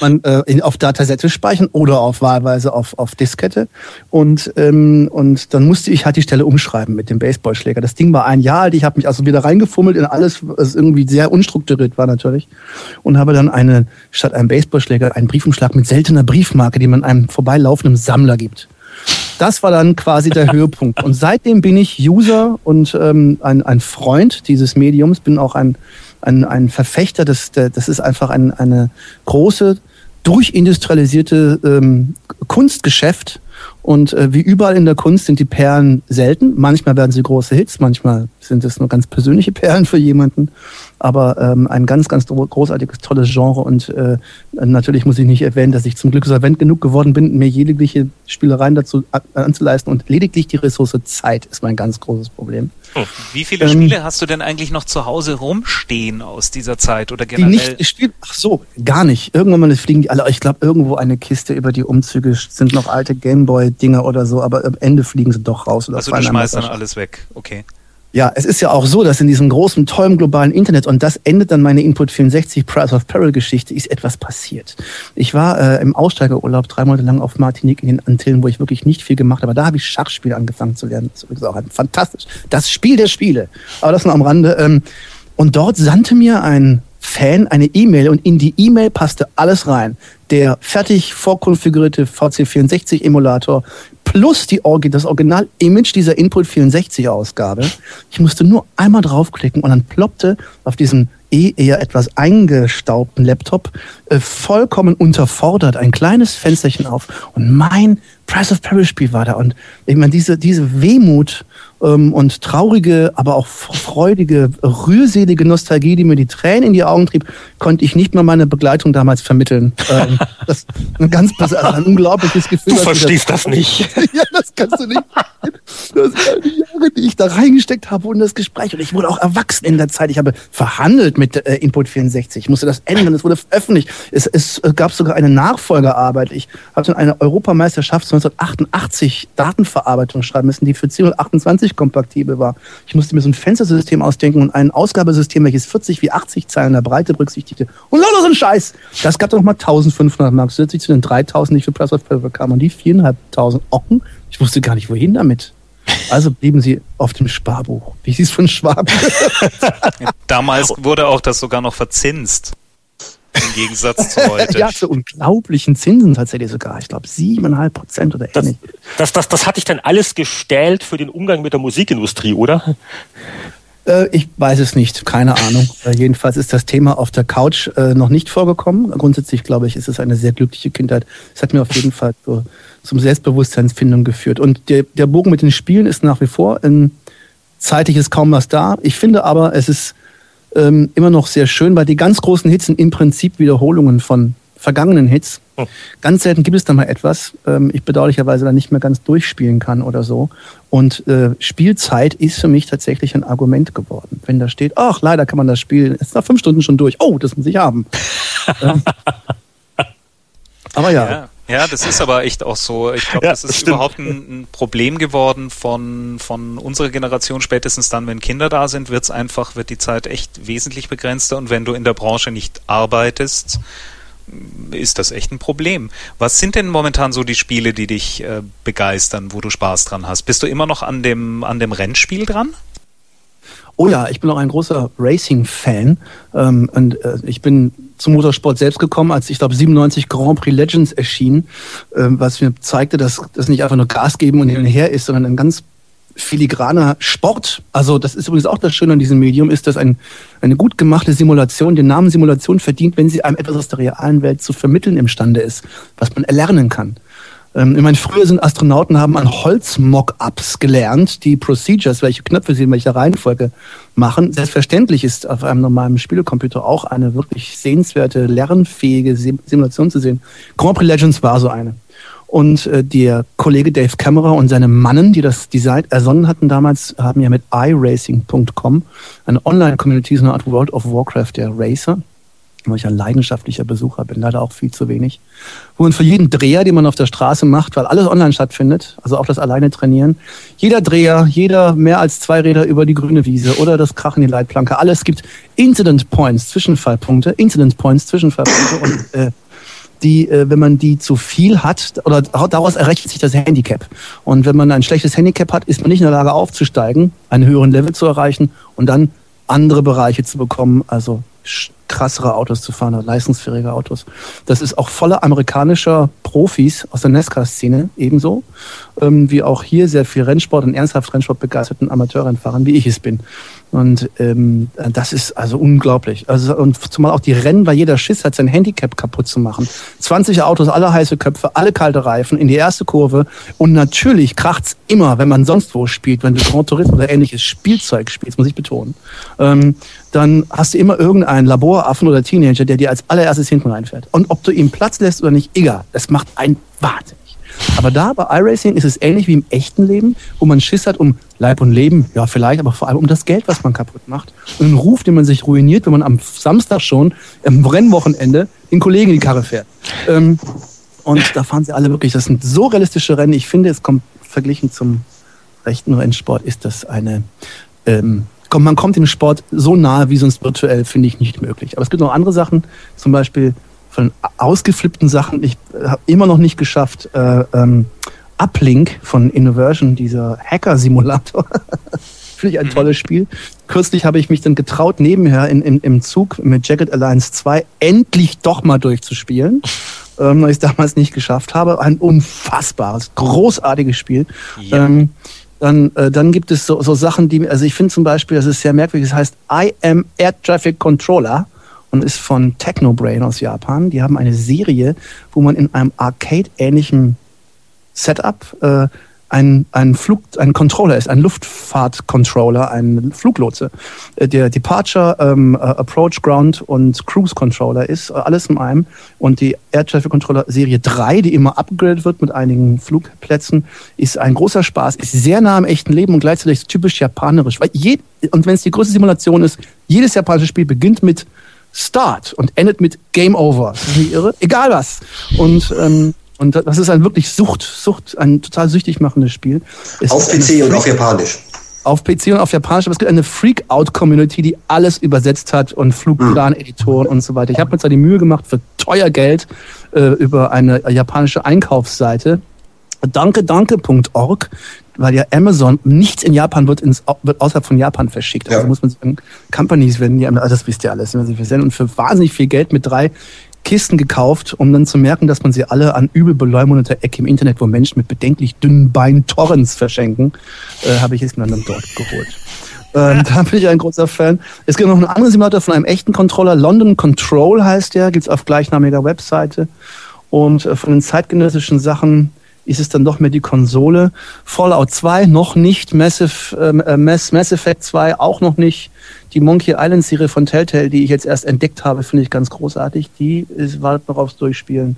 man äh, auf Datasette speichern oder auf wahlweise auf, auf Diskette. Und, ähm, und dann musste ich halt die Stelle umschreiben mit dem Baseballschläger. Das Ding war ein Jahr alt. Ich habe mich also wieder reingefummelt in alles, was irgendwie sehr unstrukturiert war natürlich. Und habe dann eine, statt einem Baseballschläger, einen Briefumschlag mit seltener Briefmarke, die man einem vorbeilaufen einem Sammler gibt. das war dann quasi der <laughs> Höhepunkt. Und seitdem bin ich User und ähm, ein, ein Freund dieses Mediums, bin auch ein, ein, ein Verfechter. Das, das ist einfach ein, eine große, durchindustrialisierte ähm, Kunstgeschäft. Und äh, wie überall in der Kunst sind die Perlen selten. Manchmal werden sie große Hits, manchmal sind es nur ganz persönliche Perlen für jemanden aber ähm, ein ganz, ganz großartiges, tolles Genre. Und äh, natürlich muss ich nicht erwähnen, dass ich zum Glück solvent genug geworden bin, mir jegliche Spielereien dazu anzuleisten. Und lediglich die Ressource Zeit ist mein ganz großes Problem. Hm. Wie viele ähm, Spiele hast du denn eigentlich noch zu Hause rumstehen aus dieser Zeit oder generell? Die nicht gespielt? Ach so, gar nicht. Irgendwann mal fliegen die alle. Ich glaube, irgendwo eine Kiste über die Umzüge sind noch alte Gameboy-Dinger oder so, aber am Ende fliegen sie doch raus. Oder also du schmeißt dann alles weg, okay. Ja, es ist ja auch so, dass in diesem großen, tollen globalen Internet, und das endet dann meine Input 64 Price of Peril Geschichte, ist etwas passiert. Ich war äh, im Aussteigerurlaub drei Monate lang auf Martinique in den Antillen, wo ich wirklich nicht viel gemacht habe. Da habe ich Schachspiele angefangen zu lernen. Das ist auch ein fantastisch. Das Spiel der Spiele. Aber das nur am Rande. Ähm, und dort sandte mir ein Fan eine E-Mail und in die E-Mail passte alles rein. Der fertig vorkonfigurierte VC64-Emulator plus die, das Original-Image dieser Input 64-Ausgabe. Ich musste nur einmal draufklicken und dann ploppte auf diesem eh eher etwas eingestaubten Laptop äh, vollkommen unterfordert ein kleines Fensterchen auf und mein Price of Paris Spiel war da und ich meine diese diese Wehmut ähm, und traurige, aber auch freudige, rührselige Nostalgie, die mir die Tränen in die Augen trieb, konnte ich nicht mehr meine Begleitung damals vermitteln. ähm, <laughs> das ein ganz also ein unglaubliches Gefühl. Du verstehst das, das nicht. <laughs> ja, das kannst du nicht. Das waren die Jahre, die ich da reingesteckt habe und das Gespräch. Und ich wurde auch erwachsen in der Zeit. Ich habe verhandelt mit äh, Input 64. Ich musste das ändern. Es wurde veröffentlicht. Es, es gab sogar eine Nachfolgerarbeit. Ich habe dann eine Europameisterschaft 1988 Datenverarbeitung schreiben müssen, die für 1028 kompatibel war. Ich musste mir so ein Fenstersystem ausdenken und ein Ausgabesystem, welches 40 wie 80 Zeilen der Breite berücksichtigte. Und lauter so ein Scheiß. Das gab dann nochmal 1500 Mark zusätzlich zu den 3000, die ich für Price of Paper bekam. Und die 4.500 Ocken, ich wusste gar nicht, wohin damit. Also blieben sie auf dem Sparbuch, wie sie es von Schwab. Damals wurde auch das sogar noch verzinst. Im Gegensatz zu <laughs> heute. ja, zu unglaublichen Zinsen tatsächlich sogar. Ich glaube, siebeneinhalb Prozent oder ähnlich. Das, das, das, das hatte ich dann alles gestellt für den Umgang mit der Musikindustrie, oder? Äh, ich weiß es nicht, keine Ahnung. <laughs> Äh, jedenfalls ist das Thema auf der Couch äh, noch nicht vorgekommen. Grundsätzlich glaube ich, ist es eine sehr glückliche Kindheit. Es hat mir auf jeden Fall so zum Selbstbewusstseinsfindung geführt. Und der, der Bogen mit den Spielen ist nach wie vor ein zeitliches kaum was da. Ich finde aber, es ist ähm, immer noch sehr schön, weil die ganz großen Hits sind im Prinzip Wiederholungen von vergangenen Hits. Hm. Ganz selten gibt es da mal etwas, ähm, ich bedauerlicherweise dann nicht mehr ganz durchspielen kann oder so. Und äh, Spielzeit ist für mich tatsächlich ein Argument geworden. Wenn da steht, ach, leider kann man das Spiel, ist nach fünf Stunden schon durch. Oh, das muss ich haben. <laughs> ähm, aber ja. ja. Ja, das ist aber echt auch so. Ich glaube, ja, das ist stimmt. überhaupt ein, ein, Problem geworden von, von unserer Generation. Spätestens dann, wenn Kinder da sind, wird's einfach, wird die Zeit echt wesentlich begrenzter. Und wenn du in der Branche nicht arbeitest, ist das echt ein Problem. Was sind denn momentan so die Spiele, die dich äh, begeistern, wo du Spaß dran hast? Bist du immer noch an dem, an dem Rennspiel dran? Oh ja, ich bin auch ein großer Racing-Fan. Ähm, und äh, ich bin zum Motorsport selbst gekommen, als ich glaube 97 Grand Prix Legends erschien, ähm, was mir zeigte, dass das nicht einfach nur Gas geben und hin und her ist, sondern ein ganz filigraner Sport. Also das ist übrigens auch das Schöne an diesem Medium, ist, dass ein, eine gut gemachte Simulation den Namen Simulation verdient, wenn sie einem etwas aus der realen Welt zu vermitteln imstande ist, was man erlernen kann. Ähm, ich meine, früher sind Astronauten haben an Holz-Mock-Ups gelernt, die Procedures, welche Knöpfe sie in welcher Reihenfolge machen. Selbstverständlich ist auf einem normalen Spielecomputer auch eine wirklich sehenswerte, lernfähige Simulation zu sehen. Grand Prix Legends war so eine. Und äh, der Kollege Dave Kammerer und seine Mannen, die das Design ersonnen hatten damals, haben ja mit iRacing.com eine Online-Community, so eine Art World of Warcraft der Racer weil ich ein leidenschaftlicher Besucher bin, leider auch viel zu wenig. Wo man für jeden Dreher, den man auf der Straße macht, weil alles online stattfindet, also auch das alleine trainieren, jeder Dreher, jeder mehr als zwei Räder über die grüne Wiese oder das Krachen die Leitplanke, alles gibt Incident Points, Zwischenfallpunkte, Incident Points, Zwischenfallpunkte und äh, die, äh, wenn man die zu viel hat, oder daraus errechnet sich das Handicap. Und wenn man ein schlechtes Handicap hat, ist man nicht in der Lage aufzusteigen, einen höheren Level zu erreichen und dann andere Bereiche zu bekommen, also krassere Autos zu fahren, leistungsfähige Autos. Das ist auch voller amerikanischer Profis aus der NASCAR-Szene ebenso, ähm, wie auch hier sehr viel Rennsport und ernsthaft Rennsport begeisterten Amateurrennfahrern, wie ich es bin. Und ähm, das ist also unglaublich. Also und zumal auch die Rennen, weil jeder Schiss hat, sein Handicap kaputt zu machen. 20 Autos, alle heiße Köpfe, alle kalte Reifen in die erste Kurve. Und natürlich kracht's immer, wenn man sonst wo spielt, wenn du Grand Tourismus oder ähnliches Spielzeug spielst, muss ich betonen. Ähm, dann hast du immer irgendeinen Laboraffen oder Teenager, der dir als allererstes hinten reinfährt. Und ob du ihm Platz lässt oder nicht, egal. Das macht einen Wahnsinn. Aber da bei iRacing ist es ähnlich wie im echten Leben, wo man Schiss hat um Leib und Leben, ja vielleicht, aber vor allem um das Geld, was man kaputt macht. Und einen Ruf, den man sich ruiniert, wenn man am Samstag schon, am Rennwochenende, den Kollegen in die Karre fährt. Ähm, und da fahren sie alle wirklich, das sind so realistische Rennen. Ich finde, es kommt verglichen zum rechten Rennsport, ist das eine, ähm, man kommt dem Sport so nahe wie sonst virtuell, finde ich nicht möglich. Aber es gibt noch andere Sachen, zum Beispiel von ausgeflippten Sachen. Ich habe immer noch nicht geschafft, äh, ähm, Uplink von Innoversion, dieser Hacker-Simulator. <laughs> Finde ich ein mhm. tolles Spiel. Kürzlich habe ich mich dann getraut, nebenher in, in, im Zug mit Jagged Alliance 2 endlich doch mal durchzuspielen. <laughs> Ähm, weil ich es damals nicht geschafft habe. Ein unfassbares, großartiges Spiel. Ja. Ähm, dann, äh, dann gibt es so, so Sachen, die, also ich finde zum Beispiel, das ist sehr merkwürdig, das heißt I am Air Traffic Controller und ist von Technobrain aus Japan. Die haben eine Serie, wo man in einem Arcade-ähnlichen Setup äh, ein, ein Flug, ein Controller ist, ein Luftfahrt-Controller, ein Fluglotse, äh, der Departure, ähm, äh, Approach, Ground und Cruise Controller ist, äh, alles in einem. Und die Air Traffic Controller Serie 3, die immer upgradet wird mit einigen Flugplätzen, ist ein großer Spaß, ist sehr nah am echten Leben und gleichzeitig typisch japanisch. Weil je, und wenn es die größte Simulation ist, jedes japanische Spiel beginnt mit Start und endet mit Game Over. Das ist nicht irre? Egal was. Und, ähm, und das ist ein wirklich Sucht, Sucht, ein total süchtig machendes Spiel. Es auf PC und auf Japanisch. Auf PC und auf Japanisch, aber es gibt eine Freak-Out-Community, die alles übersetzt hat und Flugplan-Editoren mhm. und so weiter. Ich habe mir zwar die Mühe gemacht, für teuer Geld äh, über eine japanische Einkaufsseite danke-danke.org weil ja Amazon, nichts in Japan wird, ins, wird außerhalb von Japan verschickt. Also ja. muss man sagen, Companies werden ja, also das wisst ihr alles, wir senden und für wahnsinnig viel Geld mit drei Kisten gekauft, um dann zu merken, dass man sie alle an übel beleumundeter Ecke im Internet, wo Menschen mit bedenklich dünnen Beinen Torrents verschenken, äh, habe ich es dann dort geholt. Ähm, <laughs> da bin ich ein großer Fan. Es gibt noch einen anderen Simulator von einem echten Controller. London Control heißt der, gibt's auf gleichnamiger Webseite. Und äh, von den zeitgenössischen Sachen ist es dann doch mehr die Konsole. Fallout 2 noch nicht, Massive, äh, Mass, Mass Effect 2 auch noch nicht. Die Monkey Island Serie von Telltale, die ich jetzt erst entdeckt habe, finde ich ganz großartig. Die ist, wartet noch aufs Durchspielen.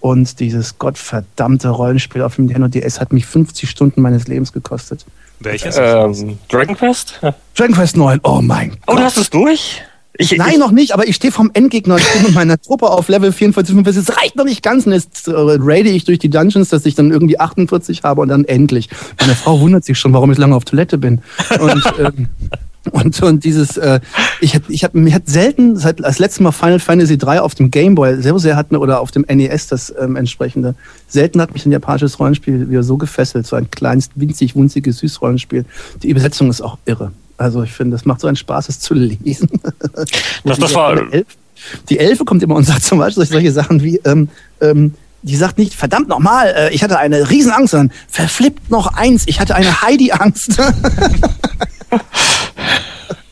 Und dieses gottverdammte Rollenspiel auf dem Nintendo DS hat mich 50 Stunden meines Lebens gekostet. Welches? Ähm, Dragon Quest? Dragon Quest 9, oh mein Gott. Oh, du hast es durch? Ich, Nein, ich, noch nicht, aber ich stehe vom Endgegner stehe mit meiner Truppe auf Level 44, 45. Es reicht noch nicht ganz und jetzt äh, raide ich durch die Dungeons, dass ich dann irgendwie 48 habe und dann endlich. Meine Frau wundert sich schon, warum ich lange auf Toilette bin. Und, ähm, <laughs> und, und dieses, äh, ich hab, ich hab, mir hat selten, seit das letzte Mal Final Fantasy 3 auf dem Game Boy sehr, sehr hatten oder auf dem NES das ähm, entsprechende, selten hat mich ein japanisches Rollenspiel wieder so gefesselt, so ein kleines, winzig, wunziges Süßrollenspiel. Die Übersetzung ist auch irre. Also ich finde, es macht so einen Spaß, es zu lesen. <laughs> das, das war die Elfe kommt immer und sagt <laughs> zum Beispiel solche Sachen wie, ähm, ähm, die sagt nicht, verdammt nochmal, äh, ich hatte eine Riesenangst, sondern verflippt noch eins, ich hatte eine Heidi-Angst. <laughs>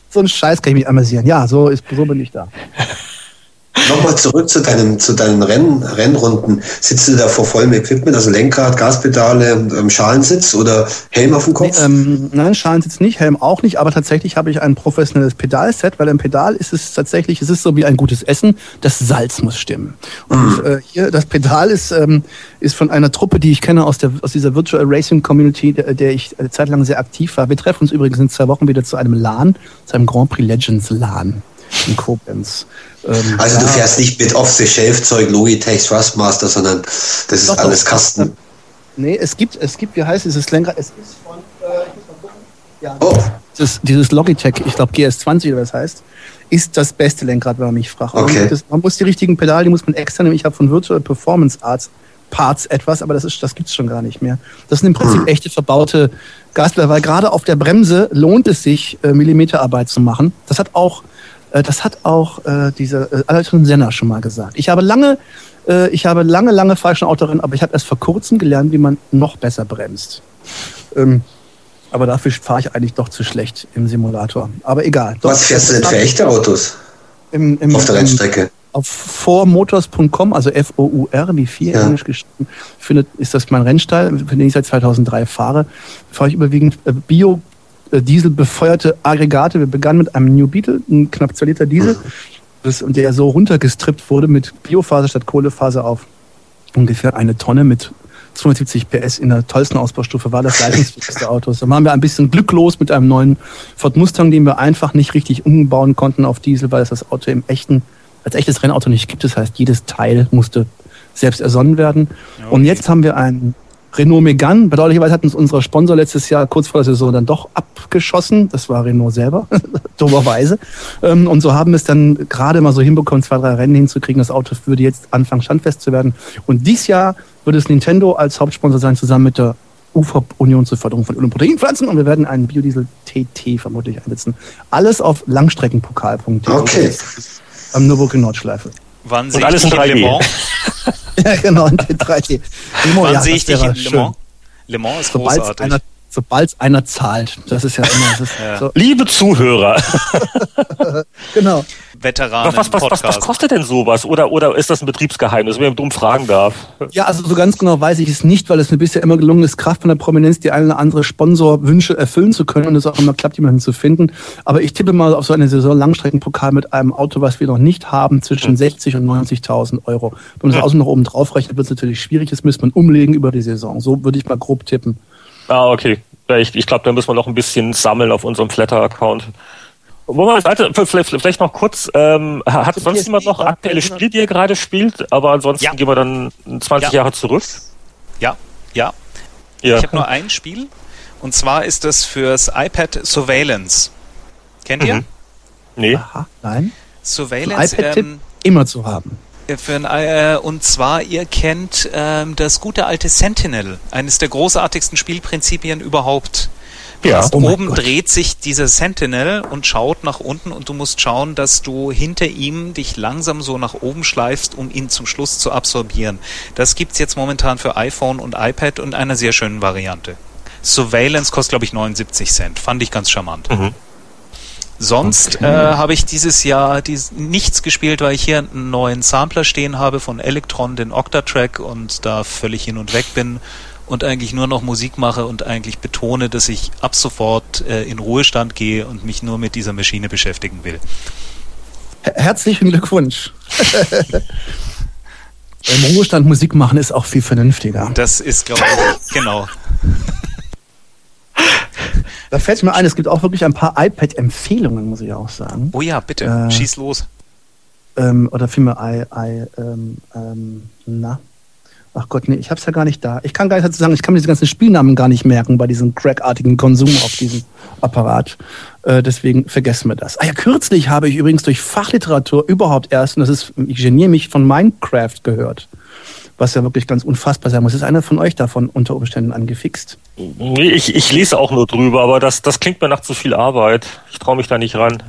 so ein Scheiß kann ich mich amüsieren. Ja, so, ist, so bin ich da. Nochmal zurück zu deinen, zu deinen Renn, Rennrunden. Sitzt du da vor vollem Equipment, also Lenkrad, Gaspedale, ähm, Schalensitz oder Helm auf dem Kopf? Nee, ähm, nein, Schalensitz nicht, Helm auch nicht, aber tatsächlich habe ich ein professionelles Pedalset, weil im Pedal ist es tatsächlich, es ist so wie ein gutes Essen, das Salz muss stimmen. Und mhm. äh, hier, das Pedal ist, ähm, ist von einer Truppe, die ich kenne aus, der, aus dieser Virtual Racing Community, der, der ich eine Zeit lang sehr aktiv war. Wir treffen uns übrigens in zwei Wochen wieder zu einem LAN, zu einem Grand Prix Legends LAN in Koblenz. Ähm, also ja, du fährst nicht mit Off-the-Shelf-Zeug, Logitech, Thrustmaster, sondern das ist doch, alles doch, Kasten. Nee, es gibt, es gibt, wie heißt dieses Lenkrad? Es ist von, äh, ich muss mal gucken. Ja, oh. dieses, dieses Logitech, ich glaube GS20 oder was heißt, ist das beste Lenkrad, wenn man mich fragt. Okay. Das, man muss die richtigen Pedale, die muss man extra nehmen. Ich habe von Virtual Performance Arts Parts etwas, aber das, ist, das gibt's schon gar nicht mehr. Das sind im Prinzip hm. echte verbaute Gaspedale, weil gerade auf der Bremse lohnt es sich, äh, Millimeterarbeit zu machen. Das hat auch das hat auch äh, diese äh, Alton Senna schon mal gesagt. Ich habe lange, äh, ich habe lange, lange falschen Autorennen, aber ich habe erst vor kurzem gelernt, wie man noch besser bremst. Ähm, aber dafür fahre ich eigentlich doch zu schlecht im Simulator. Aber egal. Doch, Was fährst du denn für echte Autos? Im, im, auf der Rennstrecke? Auf formotors.com, also F-O-U-R, wie vier ja. Englisch geschrieben, findet, ist das mein Rennstall, für den ich seit 2003 fahre. Fahre ich überwiegend äh, Bio äh, Diesel befeuerte Aggregate. Wir begannen mit einem New Beetle, ein knapp 2 Liter Diesel, das, und der so runtergestrippt wurde mit Biophase statt Kohlephase auf ungefähr eine Tonne mit 270 PS in der tollsten Ausbaustufe war das leistungsfähigste Auto. Da waren wir ein bisschen glücklos mit einem neuen Ford Mustang, den wir einfach nicht richtig umbauen konnten auf Diesel, weil es das Auto im echten, als echtes Rennauto nicht gibt. Das heißt, jedes Teil musste selbst ersonnen werden. Okay. Und jetzt haben wir einen Renault Megane, bedauerlicherweise hat uns unser Sponsor letztes Jahr kurz vor der Saison dann doch abgeschossen. Das war Renault selber, <laughs> dummerweise. Ähm, und so haben wir es dann gerade mal so hinbekommen, zwei, drei Rennen hinzukriegen. Das Auto würde jetzt anfangen, standfest zu werden. Und dieses Jahr wird es Nintendo als Hauptsponsor sein, zusammen mit der UFOP Union zur Förderung von Öl- und Proteinpflanzen. Und wir werden einen Biodiesel TT vermutlich einsetzen. Alles auf Langstreckenpokal.de. Okay. Am Nürburgring Nordschleife. Wann sehe ich in Le Mans? <laughs> <laughs> ja, genau, in 3D. Demo, Wann ja, sehe ich dich in Le Mans? Le Mans ist Sobald großartig. Einer, sobald es einer zahlt. Das ist ja immer. Ist <laughs> ja. So. Liebe Zuhörer. <laughs> genau. Veteranen. Was, was, was, was, kostet denn sowas? Oder, oder ist das ein Betriebsgeheimnis, wenn ich dumm fragen darf? Ja, also so ganz genau weiß ich es nicht, weil es mir bisher immer gelungen ist, Kraft von der Prominenz die eine oder andere Sponsorwünsche erfüllen zu können und es auch immer klappt, jemanden zu finden. Aber ich tippe mal auf so eine Saison Langstreckenpokal mit einem Auto, was wir noch nicht haben, zwischen 60 hm. und 90.000 Euro. Wenn man das hm. außen noch oben drauf rechnet, wird es natürlich schwierig. Das müsste man umlegen über die Saison. So würde ich mal grob tippen. Ah, okay. Ich, ich glaube, da müssen wir noch ein bisschen sammeln auf unserem Flatter-Account. Moment, vielleicht, vielleicht noch kurz, ähm, hat also sonst jemand noch aktuelle Spiele, die ihr gerade spielt? Aber ansonsten ja. gehen wir dann 20 ja. Jahre zurück. Ja, ja. ja. Ich habe nur ein Spiel und zwar ist das fürs iPad Surveillance. Kennt ihr? Mhm. Nee. Aha, nein. Surveillance. iPad-Tipp ähm, immer zu haben. Für ein, äh, und zwar, ihr kennt ähm, das gute alte Sentinel, eines der großartigsten Spielprinzipien überhaupt. Ja. Oh oben Gott. dreht sich dieser Sentinel und schaut nach unten und du musst schauen, dass du hinter ihm dich langsam so nach oben schleifst, um ihn zum Schluss zu absorbieren. Das gibt's jetzt momentan für iPhone und iPad und einer sehr schönen Variante. Surveillance kostet, glaube ich, 79 Cent. Fand ich ganz charmant. Mhm. Sonst okay. äh, habe ich dieses Jahr dies, nichts gespielt, weil ich hier einen neuen Sampler stehen habe von Electron, den Octatrack und da völlig hin und weg bin und eigentlich nur noch Musik mache und eigentlich betone, dass ich ab sofort äh, in Ruhestand gehe und mich nur mit dieser Maschine beschäftigen will. Herzlichen Glückwunsch. <laughs> Im Ruhestand Musik machen ist auch viel vernünftiger. Das ist, glaube ich, genau. <laughs> Da fällt mir ein, es gibt auch wirklich ein paar iPad-Empfehlungen, muss ich auch sagen. Oh ja, bitte, äh, schieß los. Ähm, oder vielmehr, I, I, ähm, ähm, na, Ach Gott, nee, ich hab's ja gar nicht da. Ich kann gar nicht dazu sagen, ich kann mir diese ganzen Spielnamen gar nicht merken bei diesem crackartigen Konsum auf diesem Apparat. Äh, deswegen vergessen wir das. Ah ja, kürzlich habe ich übrigens durch Fachliteratur überhaupt erst, und das ist, ich geniere mich, von Minecraft gehört. Was ja wirklich ganz unfassbar sein muss. Ist einer von euch davon unter Umständen angefixt? Nee, ich, ich lese auch nur drüber, aber das, das klingt mir nach zu viel Arbeit. Ich traue mich da nicht ran.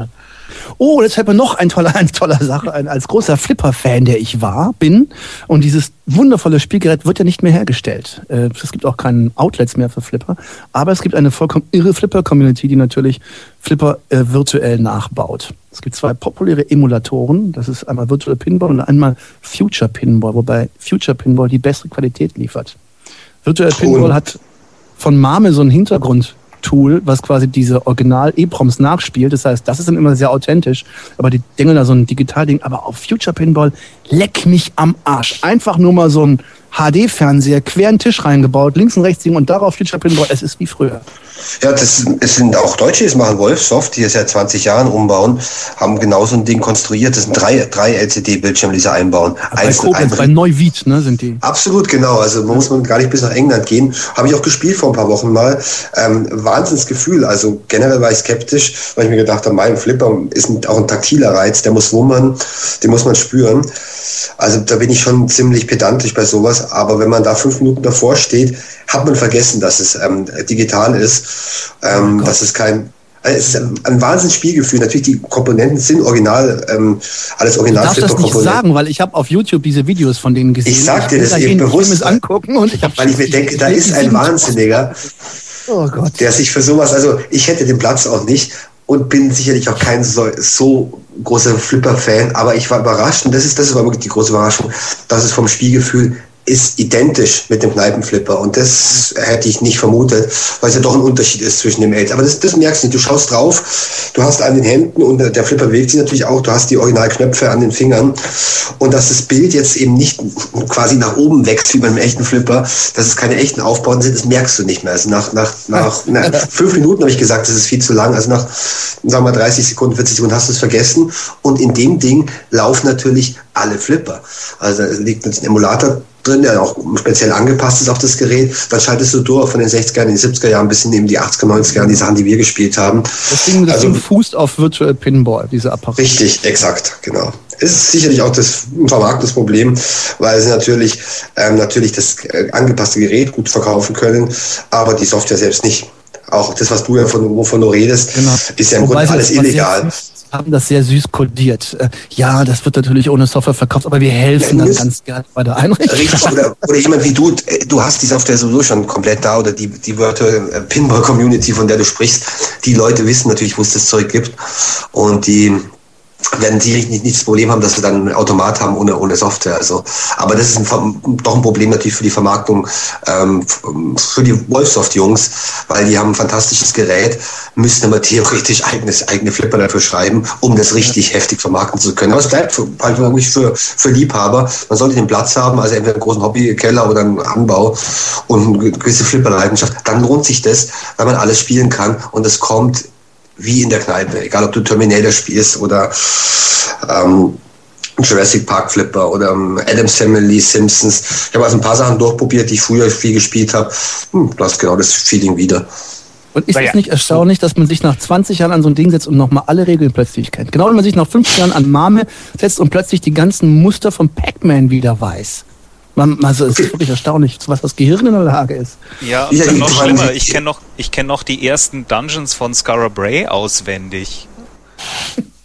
Oh, jetzt fällt mir noch ein toller, <laughs> eine tolle Sache ein. Als großer Flipper-Fan, der ich war, bin, und dieses wundervolle Spielgerät wird ja nicht mehr hergestellt. Äh, es gibt auch keine Outlets mehr für Flipper, aber es gibt eine vollkommen irre Flipper-Community, die natürlich Flipper äh, virtuell nachbaut. Es gibt zwei populäre Emulatoren, das ist einmal Virtual Pinball und einmal Future Pinball, wobei Future Pinball die bessere Qualität liefert. Virtual Pinball hat von Mame so einen Hintergrund Tool, was quasi diese Original-EPROMs nachspielt. Das heißt, das ist dann immer sehr authentisch. Aber die dengeln da so ein Digitalding. Aber auf Future Pinball, leck mich am Arsch. Einfach nur mal so ein HD-Fernseher quer in den Tisch reingebaut, links und rechts und darauf Future Pinball. Es ist wie früher. Ja, das, es sind auch Deutsche, das machen Wolfsoft, die es seit 20 Jahren umbauen, haben genau so ein Ding konstruiert. Das sind drei, drei LCD-Bildschirme, die sie einbauen. Bei Eins, Koblenz, bei Neuwied, ne, sind die. Absolut, genau. Also man muss man gar nicht bis nach England gehen. Habe ich auch gespielt vor ein paar Wochen mal. Ähm, Wahnsinnsgefühl. Also generell war ich skeptisch, weil ich mir gedacht habe, mein Flipper ist auch ein taktiler Reiz, der muss wummern, den muss man spüren. Also da bin ich schon ziemlich pedantisch bei sowas. Aber wenn man da fünf Minuten davor steht, hat man vergessen, dass es ähm, digital ist, ähm, oh dass es kein äh, es ist ein, wahnsinniges Spielgefühl. Natürlich, die Komponenten sind original, ähm, alles original. Ich darf das nicht sagen, weil ich habe auf YouTube diese Videos von denen gesehen. Ich sag dir das eben bewusst, angucken und ich weil ich mir denke, da ist ein Wahnsinniger, oh der sich für sowas, also ich hätte den Platz auch nicht und bin sicherlich auch kein so, so großer Flipper-Fan, aber ich war überrascht und das ist, das war wirklich die große Überraschung, dass es vom Spielgefühl ist identisch mit dem Kneipenflipper und das hätte ich nicht vermutet, weil es ja doch ein Unterschied ist zwischen dem Aids. Aber das, das merkst du nicht. Du schaust drauf, du hast an den Händen und der Flipper bewegt sich natürlich auch, du hast die Originalknöpfe an den Fingern und dass das Bild jetzt eben nicht quasi nach oben wächst wie beim echten Flipper, dass es keine echten Aufbauten sind, das merkst du nicht mehr. Also nach, nach, nach, nach <laughs> fünf Minuten habe ich gesagt, das ist viel zu lang. Also nach, sagen wir mal, 30 Sekunden, 40 Sekunden hast du es vergessen und in dem Ding laufen natürlich alle Flipper. Also da liegt ein Emulator drin, der auch speziell angepasst ist auf das Gerät. Dann schaltest du durch von den 60er, in die 70er Jahren bis in die 80er, 90er Jahren, die Sachen, die wir gespielt haben. Das Ding, das also, Ding fußt auf Virtual Pinball, diese Apparat. Richtig, exakt, genau. Ist sicherlich auch das Vermarktungsproblem, weil sie natürlich, ähm, natürlich das äh, angepasste Gerät gut verkaufen können, aber die Software selbst nicht. Auch das, was du ja von, wovon du redest, genau. ist ja im Grunde alles illegal haben das sehr süß kodiert. Äh, ja, das wird natürlich ohne Software verkauft, aber wir helfen ja, dann ganz gerne bei der Einrichtung. Richtig, oder, oder jemand wie du, äh, du hast die Software sowieso schon komplett da oder die, die Virtual äh, Pinball Community, von der du sprichst, die Leute wissen natürlich, wo es das Zeug gibt und die werden sicherlich nicht, nicht das Problem haben, dass wir dann einen Automat haben ohne, ohne Software. Also, aber das ist ein, doch ein Problem natürlich für die Vermarktung, ähm, für die Wolfsoft-Jungs, weil die haben ein fantastisches Gerät, müssen aber theoretisch eigenes, eigene Flipper dafür schreiben, um das richtig heftig vermarkten zu können. Aber es bleibt für, halt wirklich für, für Liebhaber. Man sollte den Platz haben, also entweder einen großen Hobbykeller oder einen Anbau und eine gewisse Flipper-Leidenschaft. Dann lohnt sich das, weil man alles spielen kann und es kommt wie in der Kneipe, egal ob du Terminator spielst oder ähm, Jurassic Park Flipper oder ähm, Adams Family, Simpsons. Ich habe also ein paar Sachen durchprobiert, die ich früher viel gespielt habe. Hm, du hast genau das Feeling wieder. Und ist es naja. nicht erstaunlich, dass man sich nach 20 Jahren an so ein Ding setzt und nochmal alle Regeln plötzlich kennt? Genau, wenn man sich nach 50 Jahren an Mame setzt und plötzlich die ganzen Muster von Pac-Man wieder weiß. Man, also es ist wirklich erstaunlich, was das Gehirn in der Lage ist. Ja, und ja, noch schlimmer, ich kenne noch, kenn noch die ersten Dungeons von Scarra Bray auswendig.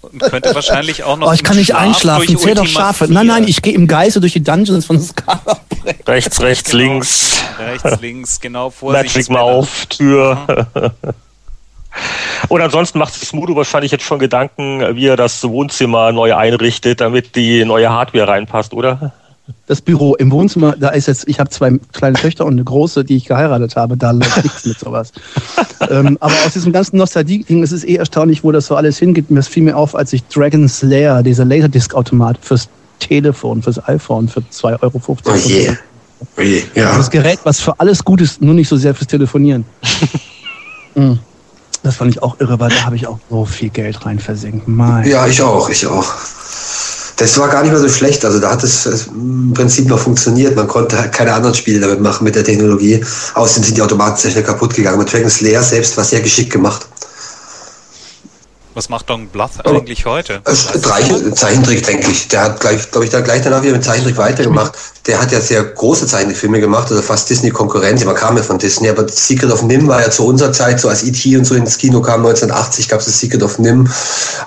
Und könnte wahrscheinlich auch noch. Oh, ich kann nicht einschlafen, zähl doch Schafe. Nein, nein, ich gehe im Geiste durch die Dungeons von Scarra Bray. Rechts, rechts, genau. links. Rechts, links, genau, Vorsicht. Magic mal auf, Tür. Mhm. Und ansonsten macht sich Smudo wahrscheinlich jetzt schon Gedanken, wie er das Wohnzimmer neu einrichtet, damit die neue Hardware reinpasst, oder? Das Büro im Wohnzimmer, da ist jetzt, ich habe zwei kleine Töchter und eine große, die ich geheiratet habe, da läuft nichts mit sowas. <laughs> ähm, aber aus diesem ganzen Nostalgie-Ding ist es eh erstaunlich, wo das so alles hingeht. Mir fiel mir auf, als ich Dragon Slayer, dieser Laserdisc-Automat fürs Telefon, fürs iPhone für 2,50 Euro. Oh yeah. Oh yeah. Ja. Das Gerät, was für alles gut ist, nur nicht so sehr fürs Telefonieren. <laughs> mhm. Das fand ich auch irre, weil da habe ich auch so viel Geld rein versenkt. Mein ja, ich auch, ich auch. Das war gar nicht mehr so schlecht. Also da hat es im Prinzip noch funktioniert. Man konnte halt keine anderen Spiele damit machen mit der Technologie. Außerdem sind die Automaten sehr schnell kaputt gegangen. Mit Dragon's Lair selbst war sehr geschickt gemacht. Was macht Don Bluth eigentlich heute? Äh, Zeichentrick, denke ich. Der hat gleich, glaube ich, da gleich danach wieder mit Zeichentrick weitergemacht. Der hat ja sehr große Zeichentrickfilme gemacht, also fast Disney-Konkurrenz. Man kam ja von Disney, aber Secret of Nim war ja zu unserer Zeit, so als E.T. und so ins Kino kam, 1980 gab es das Secret of Nim,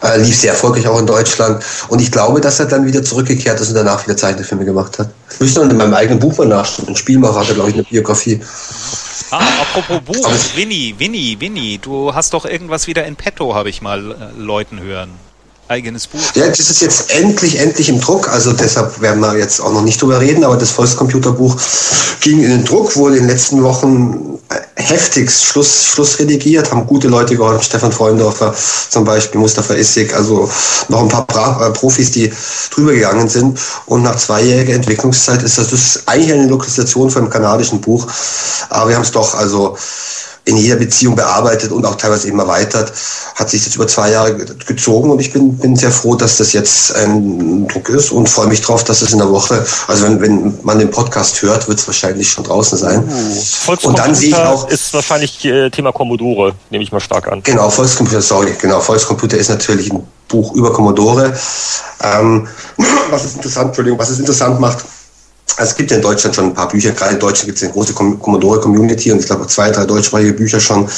äh, lief sehr erfolgreich auch in Deutschland. Und ich glaube, dass er dann wieder zurückgekehrt ist und danach wieder Zeichentrickfilme gemacht hat. Müsste man in meinem eigenen Buch mal nachschauen. Ein Spielmacher hatte, glaube ich, eine Biografie. Ah, apropos Buch, Winnie, Winnie, Winnie, du hast doch irgendwas wieder in petto, habe ich mal äh, Leuten hören eigenes Buch. Ja, das ist jetzt endlich, endlich im Druck. Also deshalb werden wir jetzt auch noch nicht drüber reden, aber das Volkscomputerbuch ging in den Druck, wurde in den letzten Wochen heftigst Schluss, Schluss redigiert, haben gute Leute geholfen, Stefan Freundorfer zum Beispiel, Mustafa Issig, also noch ein paar Bra äh, Profis, die drüber gegangen sind. Und nach zweijähriger Entwicklungszeit ist das, das ist eigentlich eine Lokalisation von einem kanadischen Buch. Aber wir haben es doch also in jeder Beziehung bearbeitet und auch teilweise eben erweitert, hat sich das über zwei Jahre gezogen und ich bin, bin sehr froh, dass das jetzt ein Druck ist und freue mich drauf, dass es in der Woche, also wenn, wenn man den Podcast hört, wird es wahrscheinlich schon draußen sein. Uh, und dann sehe ich auch. Ist wahrscheinlich äh, Thema Commodore, nehme ich mal stark an. Genau, Volkscomputer, sorry, genau, Volkscomputer ist natürlich ein Buch über Commodore. Ähm, <clears throat> was ist interessant, Entschuldigung, was es interessant macht, Also es gibt ja in Deutschland schon ein paar Bücher, gerade in Deutschland gibt es eine große Commodore-Community und ich glaube auch zwei, drei deutschsprachige Bücher schon,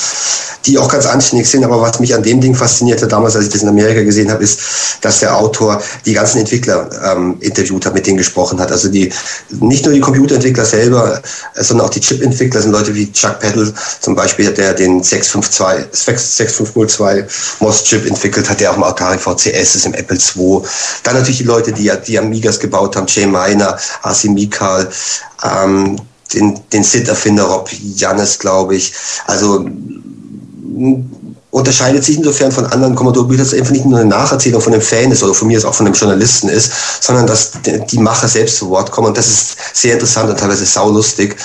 die auch ganz anständig sind. Aber was mich an dem Ding faszinierte damals, als ich das in Amerika gesehen habe, ist, dass der Autor die ganzen Entwickler ähm, interviewt hat, mit denen gesprochen hat. Also die nicht nur die Computerentwickler selber, äh, sondern auch die Chip-Entwickler sind Leute wie Chuck Peddle zum Beispiel, der den 652, 6502 MOS-Chip entwickelt hat, der auch im Atari VCS ist, im Apple II. Dann natürlich die Leute, die, die Amigas gebaut haben, Jay Miner, Asim Mikal, ähm, den, den Sid-Erfinder Rob Jannes, glaube ich. Also unterscheidet sich insofern von anderen Commodore-Büchern, dass es einfach nicht nur eine Nacherzählung von dem Fan ist oder von mir ist auch von einem Journalisten ist, sondern dass die Macher selbst zu Wort kommen. Und das ist sehr interessant und teilweise saulustig,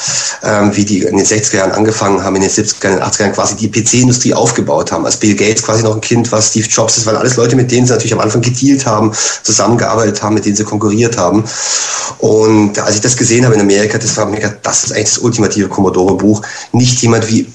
ähm, wie die in den 60er Jahren angefangen haben, in den 70er, in den 80er Jahren quasi die PC-Industrie aufgebaut haben. Als Bill Gates quasi noch ein Kind war, Steve Jobs, das waren alles Leute, mit denen sie natürlich am Anfang gedealt haben, zusammengearbeitet haben, mit denen sie konkurriert haben. Und als ich das gesehen habe in Amerika, das war mega, das ist eigentlich das ultimative Commodore-Buch. Nicht jemand wie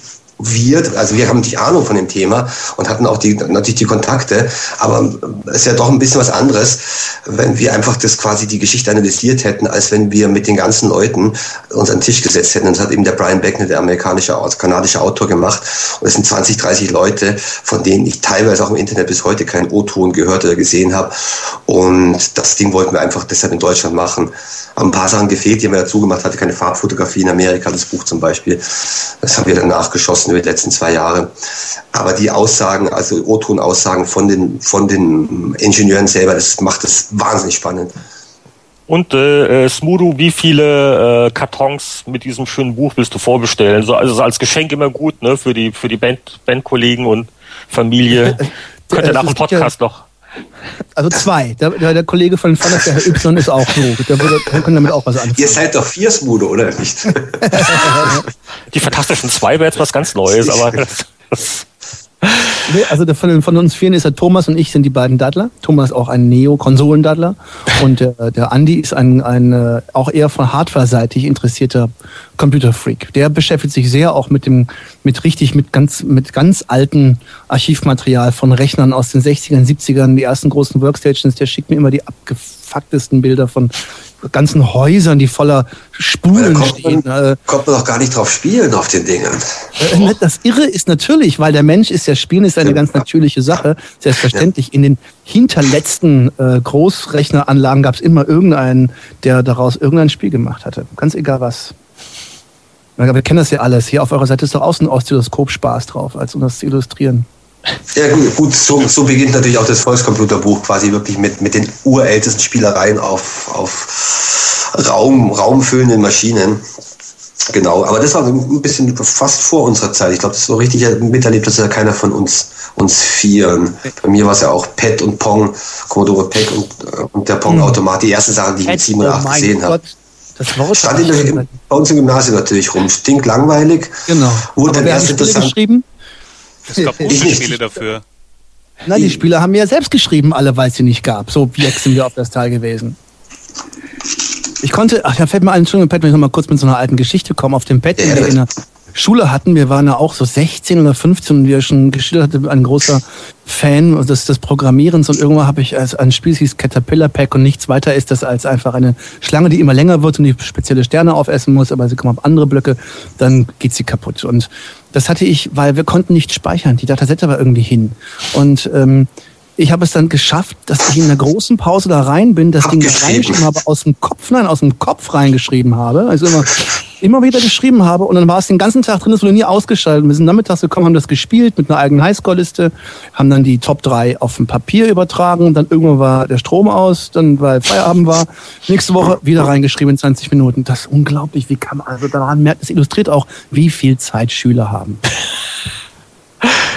wir, also wir haben natürlich Ahnung von dem Thema und hatten auch die, natürlich die Kontakte, aber es ist ja doch ein bisschen was anderes, wenn wir einfach das quasi die Geschichte analysiert hätten, als wenn wir mit den ganzen Leuten uns an den Tisch gesetzt hätten. Und das hat eben der Brian Beckner, der amerikanische, kanadische Autor gemacht. Und es sind 20, 30 Leute, von denen ich teilweise auch im Internet bis heute keinen O-Ton gehört oder gesehen habe. Und das Ding wollten wir einfach deshalb in Deutschland machen. Aber ein paar Sachen gefehlt, die haben wir dazu gemacht, hatte keine Farbfotografie in Amerika, das Buch zum Beispiel. Das haben wir dann nachgeschossen über die letzten zwei Jahre. Aber die Aussagen, also O-Ton-Aussagen von den, von den Ingenieuren selber, das macht es wahnsinnig spannend. Und äh, äh, Smudo, wie viele äh, Kartons mit diesem schönen Buch willst du vorbestellen? So, also als Geschenk immer gut, ne, für die für die Band, Bandkollegen und Familie. <laughs> Könnt ihr nach dem Podcast ja, noch. Also zwei. Der, der, der Kollege von Fantas, der Herr Y, ist auch so. Der, würde, der kann damit auch was anfangen. Ihr seid doch vier Smudo, oder nicht? die Fantastischen Zwei wäre jetzt was ganz Neues, aber das, <laughs> das <laughs> also von, von, uns vieren ist der Thomas und ich sind die beiden Daddler. Thomas auch ein Neo-Konsolendaddler und der, der Andi ist ein, ein äh, auch eher von Hardware-seitig interessierter Computerfreak. Der beschäftigt sich sehr auch mit dem, mit richtig, mit ganz, mit ganz alten Archivmaterial von Rechnern aus den 60ern, 70ern, die ersten großen Workstations. Der schickt mir immer die abgefucktesten Bilder von ganzen Häusern, die voller Spulen kommt stehen. Man, äh, kommt man doch gar nicht drauf spielen auf den Dingen. Äh, das Irre ist natürlich, weil der Mensch ist ja, Spielen ist eine ja. ganz natürliche Sache, selbstverständlich. Ja. In den hinterletzten äh, Großrechneranlagen gab es immer irgendeinen, der daraus irgendein Spiel gemacht hatte. Ganz egal was. Wir kennen das ja alles. Hier auf eurer Seite ist doch außen Oszilloskop Spaß drauf, als um das zu illustrieren. Ja gut, gut so, so beginnt natürlich auch das Volkscomputerbuch quasi wirklich mit, mit den urältesten Spielereien auf, auf Raum, raumfüllenden Maschinen. Genau, aber das war ein bisschen fast vor unserer Zeit. Ich glaube, das ist so richtig miterlebt, dass ja keiner von uns uns vieren. Bei mir war es ja auch Pet und Pong, Commodore PEC und, und der Pong-Automat, die ersten Sachen, die ich mit 7 und 8 oh gesehen habe. Das Wort Stand in der, bei uns im Gymnasium natürlich rum. Stinkt langweilig. Genau. Wurde aber wer hat die geschrieben? Es gab <laughs> gute Spiele dafür. Na, die Spieler haben ja selbst geschrieben, alle, weil es sie nicht gab. So wie sind wir auf das Teil gewesen. Ich konnte, ach, da fällt mir ein, Entschuldigung, Pat, wenn ich noch mal kurz mit so einer alten Geschichte komme, auf dem Pad, den wir in der Schule hatten, wir waren ja auch so 16 oder 15 und wir schon geschildert hatten, ein großer Fan des, des Programmierens und irgendwann habe ich als ein Spiel hieß Caterpillar Pack und nichts weiter ist das als einfach eine Schlange, die immer länger wird und die spezielle Sterne aufessen muss, aber sie kommen auf andere Blöcke, dann geht sie kaputt. Und das hatte ich, weil wir konnten nicht speichern. Die Datasette war irgendwie hin. Und ähm, ich habe es dann geschafft, dass ich in einer großen Pause da rein bin, das Ding da reingeschrieben habe, aus dem Kopf, nein, aus dem Kopf reingeschrieben habe. Also immer, immer wieder geschrieben habe und dann war es den ganzen Tag drin, es wurde nie ausgeschaltet. Wir sind nachmittags gekommen, haben das gespielt mit einer eigenen Highscore-Liste, haben dann die Top 3 auf dem Papier übertragen, dann irgendwann war der Strom aus, dann weil Feierabend war. Nächste Woche wieder reingeschrieben in 20 Minuten. Das ist unglaublich, wie kann man, also daran merkt, es illustriert auch, wie viel Zeit Schüler haben.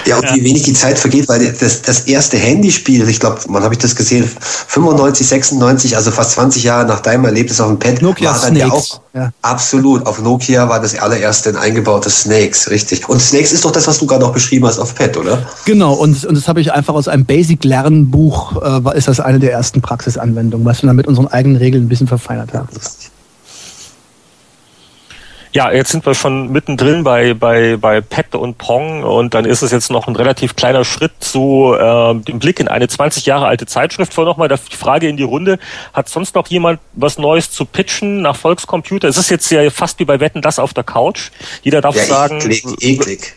Ja, und ja. wie wenig die Zeit vergeht, weil das, das erste Handyspiel, ich glaube, wann habe ich das gesehen? 95, 96, also fast 20 Jahre nach deinem Erlebnis auf dem Pad, Nokia war dann ja auch ja. absolut. Auf Nokia war das allererste ein eingebautes Snakes, richtig. Und Snakes ist doch das, was du gerade auch beschrieben hast auf Pad, oder? Genau, und, und das habe ich einfach aus einem Basic-Lernbuch, äh, ist das eine der ersten Praxisanwendungen, was wir dann mit unseren eigenen Regeln ein bisschen verfeinert haben. Ja, jetzt sind wir schon mittendrin bei, bei, bei Pet und Pong und dann ist es jetzt noch ein relativ kleiner Schritt zu äh, dem Blick in eine 20 Jahre alte Zeitschrift. Vor nochmal die Frage in die Runde. Hat sonst noch jemand was Neues zu pitchen nach Volkscomputer? Es ist jetzt ja fast wie bei Wetten, das auf der Couch. Jeder darf ja, sagen. Eklig, eklig.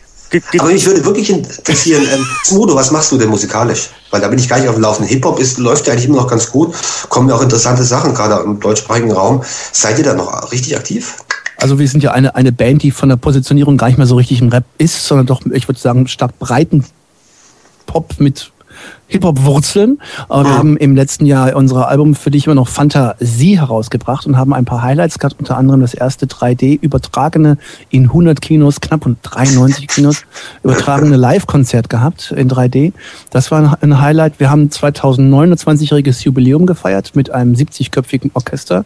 Aber mich würde wirklich interessieren, ähm, Smudo, was machst du denn musikalisch? Weil da bin ich gar nicht auf dem Laufen. Hip-Hop ist, läuft ja eigentlich immer noch ganz gut. Kommen ja auch interessante Sachen, gerade im deutschsprachigen Raum. Seid ihr da noch richtig aktiv? Also wir sind ja eine, eine Band, die von der Positionierung gar nicht mehr so richtig im Rap ist, sondern doch, ich würde sagen, stark breiten Pop mit Hip-Hop-Wurzeln. Aber wir haben im letzten Jahr unser Album für dich immer noch Fantasie herausgebracht und haben ein paar Highlights gehabt, unter anderem das erste 3D-übertragene in 100 Kinos, knapp und 93 Kinos, <laughs> übertragene Live-Konzert gehabt in 3D. Das war ein Highlight. Wir haben 2029-jähriges Jubiläum gefeiert mit einem 70-köpfigen Orchester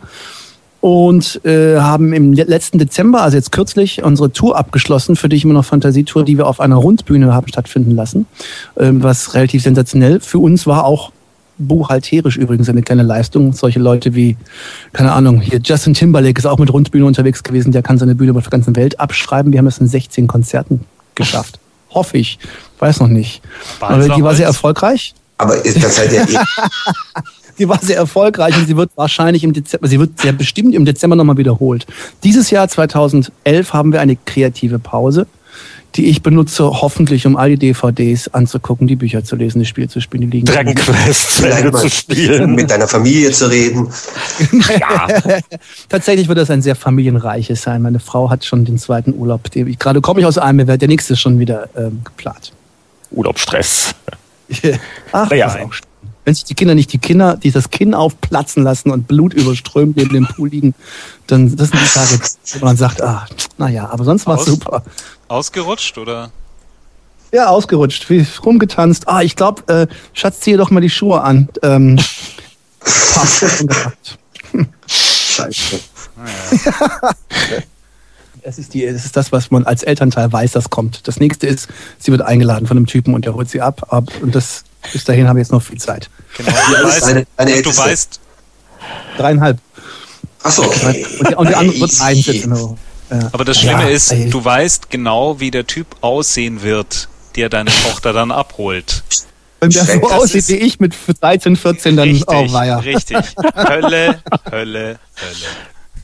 und äh, haben im letzten Dezember, also jetzt kürzlich, unsere Tour abgeschlossen, für dich immer noch Fantasietour, die wir auf einer Rundbühne haben stattfinden lassen, ähm, was relativ sensationell für uns war, auch buchhalterisch übrigens eine kleine Leistung. Solche Leute wie, keine Ahnung, hier Justin Timberlake ist auch mit Rundbühne unterwegs gewesen, der kann seine Bühne über der ganzen Welt abschreiben. Wir haben das in 16 Konzerten geschafft. Hoffe ich. Weiß noch nicht. Aber die war sehr erfolgreich. Aber ist das halt der <laughs> die war sehr erfolgreich und sie wird wahrscheinlich im Dezember, sie wird sehr bestimmt im Dezember nochmal wiederholt. Dieses Jahr 2011 haben wir eine kreative Pause, die ich benutze, hoffentlich, um all die DVDs anzugucken, die Bücher zu lesen, die Spiele zu spielen, die liegen. Dragon Quest zu spielen. Mit deiner Familie zu reden. ja. <laughs> Tatsächlich wird das ein sehr familienreiches sein. Meine Frau hat schon den zweiten Urlaub. Gerade komme ich aus einem, der nächste schon wieder ähm, geplant. Urlaubsstress. <laughs> Ach, naja, das ist auch wenn sich die Kinder nicht die Kinder, die das Kinn aufplatzen lassen und Blut überströmt neben dem Pool liegen, dann das sind die Tage, wo man sagt, ah, naja, aber sonst war es super. Ausgerutscht oder? Ja, ausgerutscht, wie rumgetanzt. Ah, ich glaube, äh, Schatz, ziehe doch mal die Schuhe an. Ähm, Scheiße. Naja. <laughs> Es ist, die, es ist das, was man als Elternteil weiß, das kommt. Das nächste ist, sie wird eingeladen von einem Typen und der holt sie ab. ab und das bis dahin habe ich jetzt noch viel Zeit. Genau. Du weißt, eine, eine du weißt dreieinhalb. Achso. Okay. Und, die, und die andere wird eins jetzt. Aber das Schlimme ja, ist, ey. du weißt genau, wie der Typ aussehen wird, der deine <laughs> Tochter dann abholt. Wenn der so aussieht wie ich mit 13, 14, dann richtig, oh, ja. Richtig. Hölle, Hölle,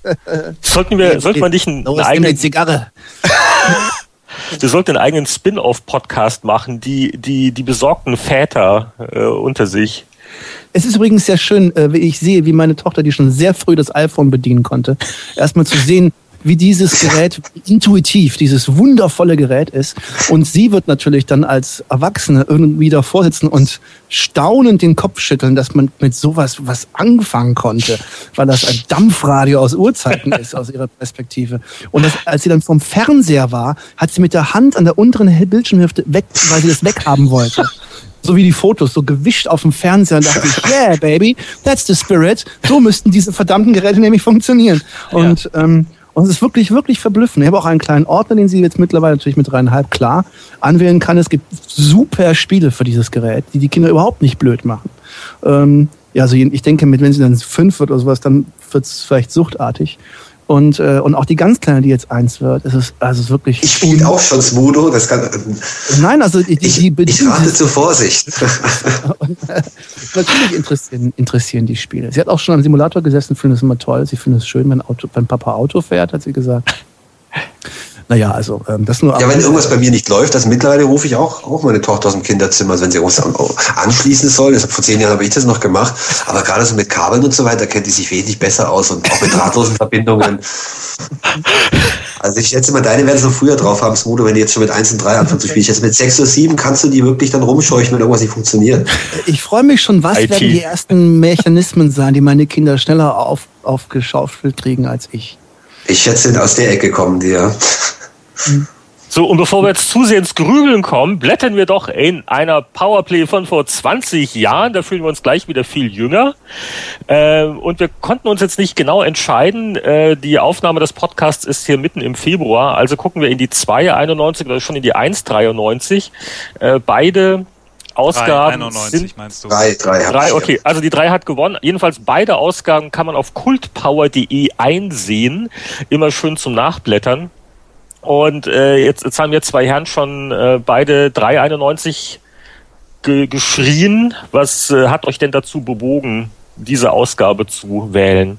Hölle. Sollten wir, sollte man nicht einen, eine eigene Zigarre? Wir sollten einen eigenen Spin-off-Podcast machen, die, die, die besorgten Väter äh, unter sich. Es ist übrigens sehr schön, äh, wie ich sehe, wie meine Tochter, die schon sehr früh das iPhone bedienen konnte, erstmal zu sehen, wie dieses Gerät intuitiv, dieses wundervolle Gerät ist. Und sie wird natürlich dann als Erwachsene irgendwie davor sitzen und staunend den Kopf schütteln, dass man mit sowas was anfangen konnte, weil das ein Dampfradio aus Urzeiten ist, aus ihrer Perspektive. Und das, als sie dann vom Fernseher war, hat sie mit der Hand an der unteren Bildschirmhälfte weg, weil sie das weghaben wollte so wie die Fotos, so gewischt auf dem Fernseher und dachte ich, yeah, baby, that's the spirit. So müssten diese verdammten Geräte nämlich funktionieren. Und ja. ähm, und es ist wirklich, wirklich verblüffend. Ich habe auch einen kleinen Ordner, den sie jetzt mittlerweile natürlich mit dreieinhalb klar anwählen kann. Es gibt super Spiele für dieses Gerät, die die Kinder überhaupt nicht blöd machen. Ähm, ja, also ich denke, wenn sie dann fünf wird oder sowas, dann wird es vielleicht suchtartig. Und, äh, und auch die ganz kleine, die jetzt eins wird, ist also es ist wirklich. Ich spiele auch schon Smudo, das kann. Nein, also die, ich, die ich rate zur Vorsicht. und, <laughs> äh, natürlich interessieren, interessieren die Spiele. Sie hat auch schon am Simulator gesessen, findet es immer toll. Sie findet es schön, wenn, Auto, wenn Papa Auto fährt, hat sie gesagt. Naja, also ähm, das nur. Ja, wenn irgendwas bei mir nicht läuft, also mittlerweile rufe ich auch, auch meine Tochter aus dem Kinderzimmer, wenn sie irgendwas anschließen soll. Das, vor zehn Jahren habe ich das noch gemacht. Aber gerade so mit Kabeln und so weiter kennt die sich wesentlich besser aus und auch mit drahtlosen Verbindungen. <laughs> Also ich schätze mal, deine werden so früher drauf haben, Smudo, wenn die jetzt schon mit 1 und 3 anfangen zu spielen. Ich schätze, mit 6 oder 7 kannst du die wirklich dann rumscheuchen, wenn irgendwas nicht funktioniert. Ich freue mich schon, was IT. werden die ersten Mechanismen sein, die meine Kinder schneller auf, aufgeschaufelt kriegen als ich. Ich schätze, aus der Ecke kommen die, ja. So, und bevor wir jetzt zusehends grübeln kommen, blättern wir doch in einer Powerplay von vor 20 Jahren. Da fühlen wir uns gleich wieder viel jünger. Äh, und wir konnten uns jetzt nicht genau entscheiden. Äh, die Aufnahme des Podcasts ist hier mitten im Februar. Also gucken wir in die 291 oder schon in die 193. Äh, beide Ausgaben 91 sind meinst du? Drei, drei, hab Drei, ich okay. Also die drei hat gewonnen. Jedenfalls beide Ausgaben kann man auf kultpower.de einsehen. Immer schön zum Nachblättern. Und äh, jetzt, jetzt haben wir zwei Herren schon äh, beide 3,91 ge geschrien. Was äh, hat euch denn dazu bewogen, diese Ausgabe zu wählen?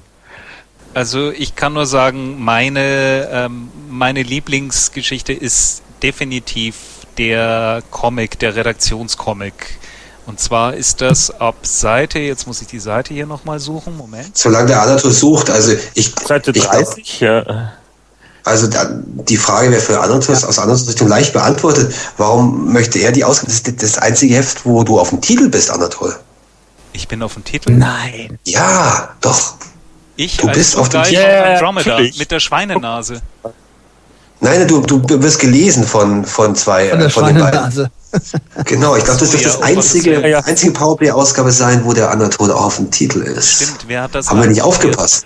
Also ich kann nur sagen, meine, ähm, meine Lieblingsgeschichte ist definitiv der Comic, der Redaktionscomic. Und zwar ist das ab Seite, jetzt muss ich die Seite hier nochmal suchen, Moment. Solange der Anator sucht, also ich, Seite ich glaub, 30? ja. Also da, die Frage wäre für Anatos aus Anatos Richtung leicht beantwortet. Warum möchte er die Ausgabe? Das ist das einzige Heft, wo du auf dem Titel bist, Anatol. Ich bin auf dem Titel. Nein. Ja, doch. Ich Du als bist auf dem Titel. Ja, Andromeda natürlich. mit der Schweinenase. Nein, du, du wirst gelesen von, von zwei, Von der äh, von den beiden. Schweinenase. <laughs> Genau, ich glaube, das wird ja, das einzige, einzige Powerplay-Ausgabe sein, wo der Anatol auch auf dem Titel ist. Stimmt, wer hat das Haben wir nicht aufgepasst?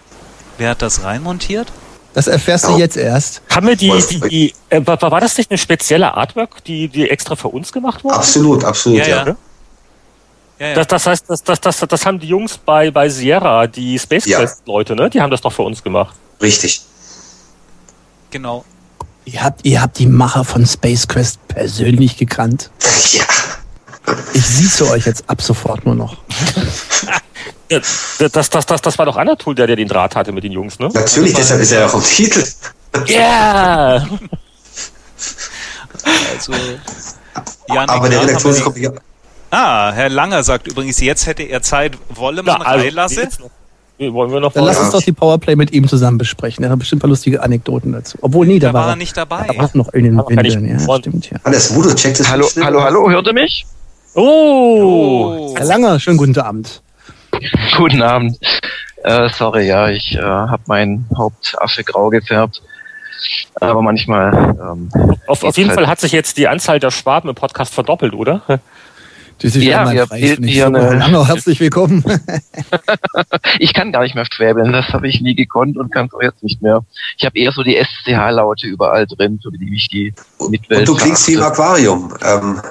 Wer hat das reinmontiert? Das erfährst du jetzt erst. Haben wir die, die, die äh, war, war das nicht eine spezielle Artwork, die, die extra für uns gemacht wurde? Absolut, absolut, Ja, ja. ja. Ja, ja. Das, das heißt, das, das, das, das haben die Jungs bei, bei Sierra, die Space Ja. Quest-Leute, ne? Die haben das doch für uns gemacht. Richtig. genau. Ihr habt, ihr habt die Macher von Space Quest persönlich gekannt. <laughs> Ja. Ich sieze euch jetzt ab sofort nur noch. Ja, Das, das, das, das war doch Anatol, der, der den Draht hatte mit den Jungs, ne? Natürlich, deshalb ist er auch auf <laughs> dem Titel. Ja! Also, Jan Aber der die- Ah, Herr Langer sagt übrigens, jetzt hätte er Zeit, wolle man reinlassen? jetzt noch- Nee, wollen wir noch Dann lass uns doch die Powerplay mit ihm zusammen besprechen. Er hat bestimmt ein paar lustige Anekdoten dazu. Obwohl, nee, da, Da war er nicht dabei. Da war noch in den Windeln. Ja, stimmt, ja. Checkt das Hallo, hallo, hallo, hört ihr mich? Oh! Herr Langer, schönen guten Abend. Guten Abend. Äh, sorry, ja, ich äh, habe meinen Hauptaffe grau gefärbt. Aber manchmal, ähm, Auf, auf jeden Fall hat sich jetzt die Anzahl der Schwaben im Podcast verdoppelt, oder? Das ist Ja, mein wir hier so. eine- Herr Langer, herzlich willkommen. <laughs> ich kann gar nicht mehr schwäbeln, das habe ich nie gekonnt und kann es auch jetzt nicht mehr. Ich habe eher so die SCH-Laute überall drin, für die ich die Mitwelt Und du klingst wie im. Aquarium. Ähm,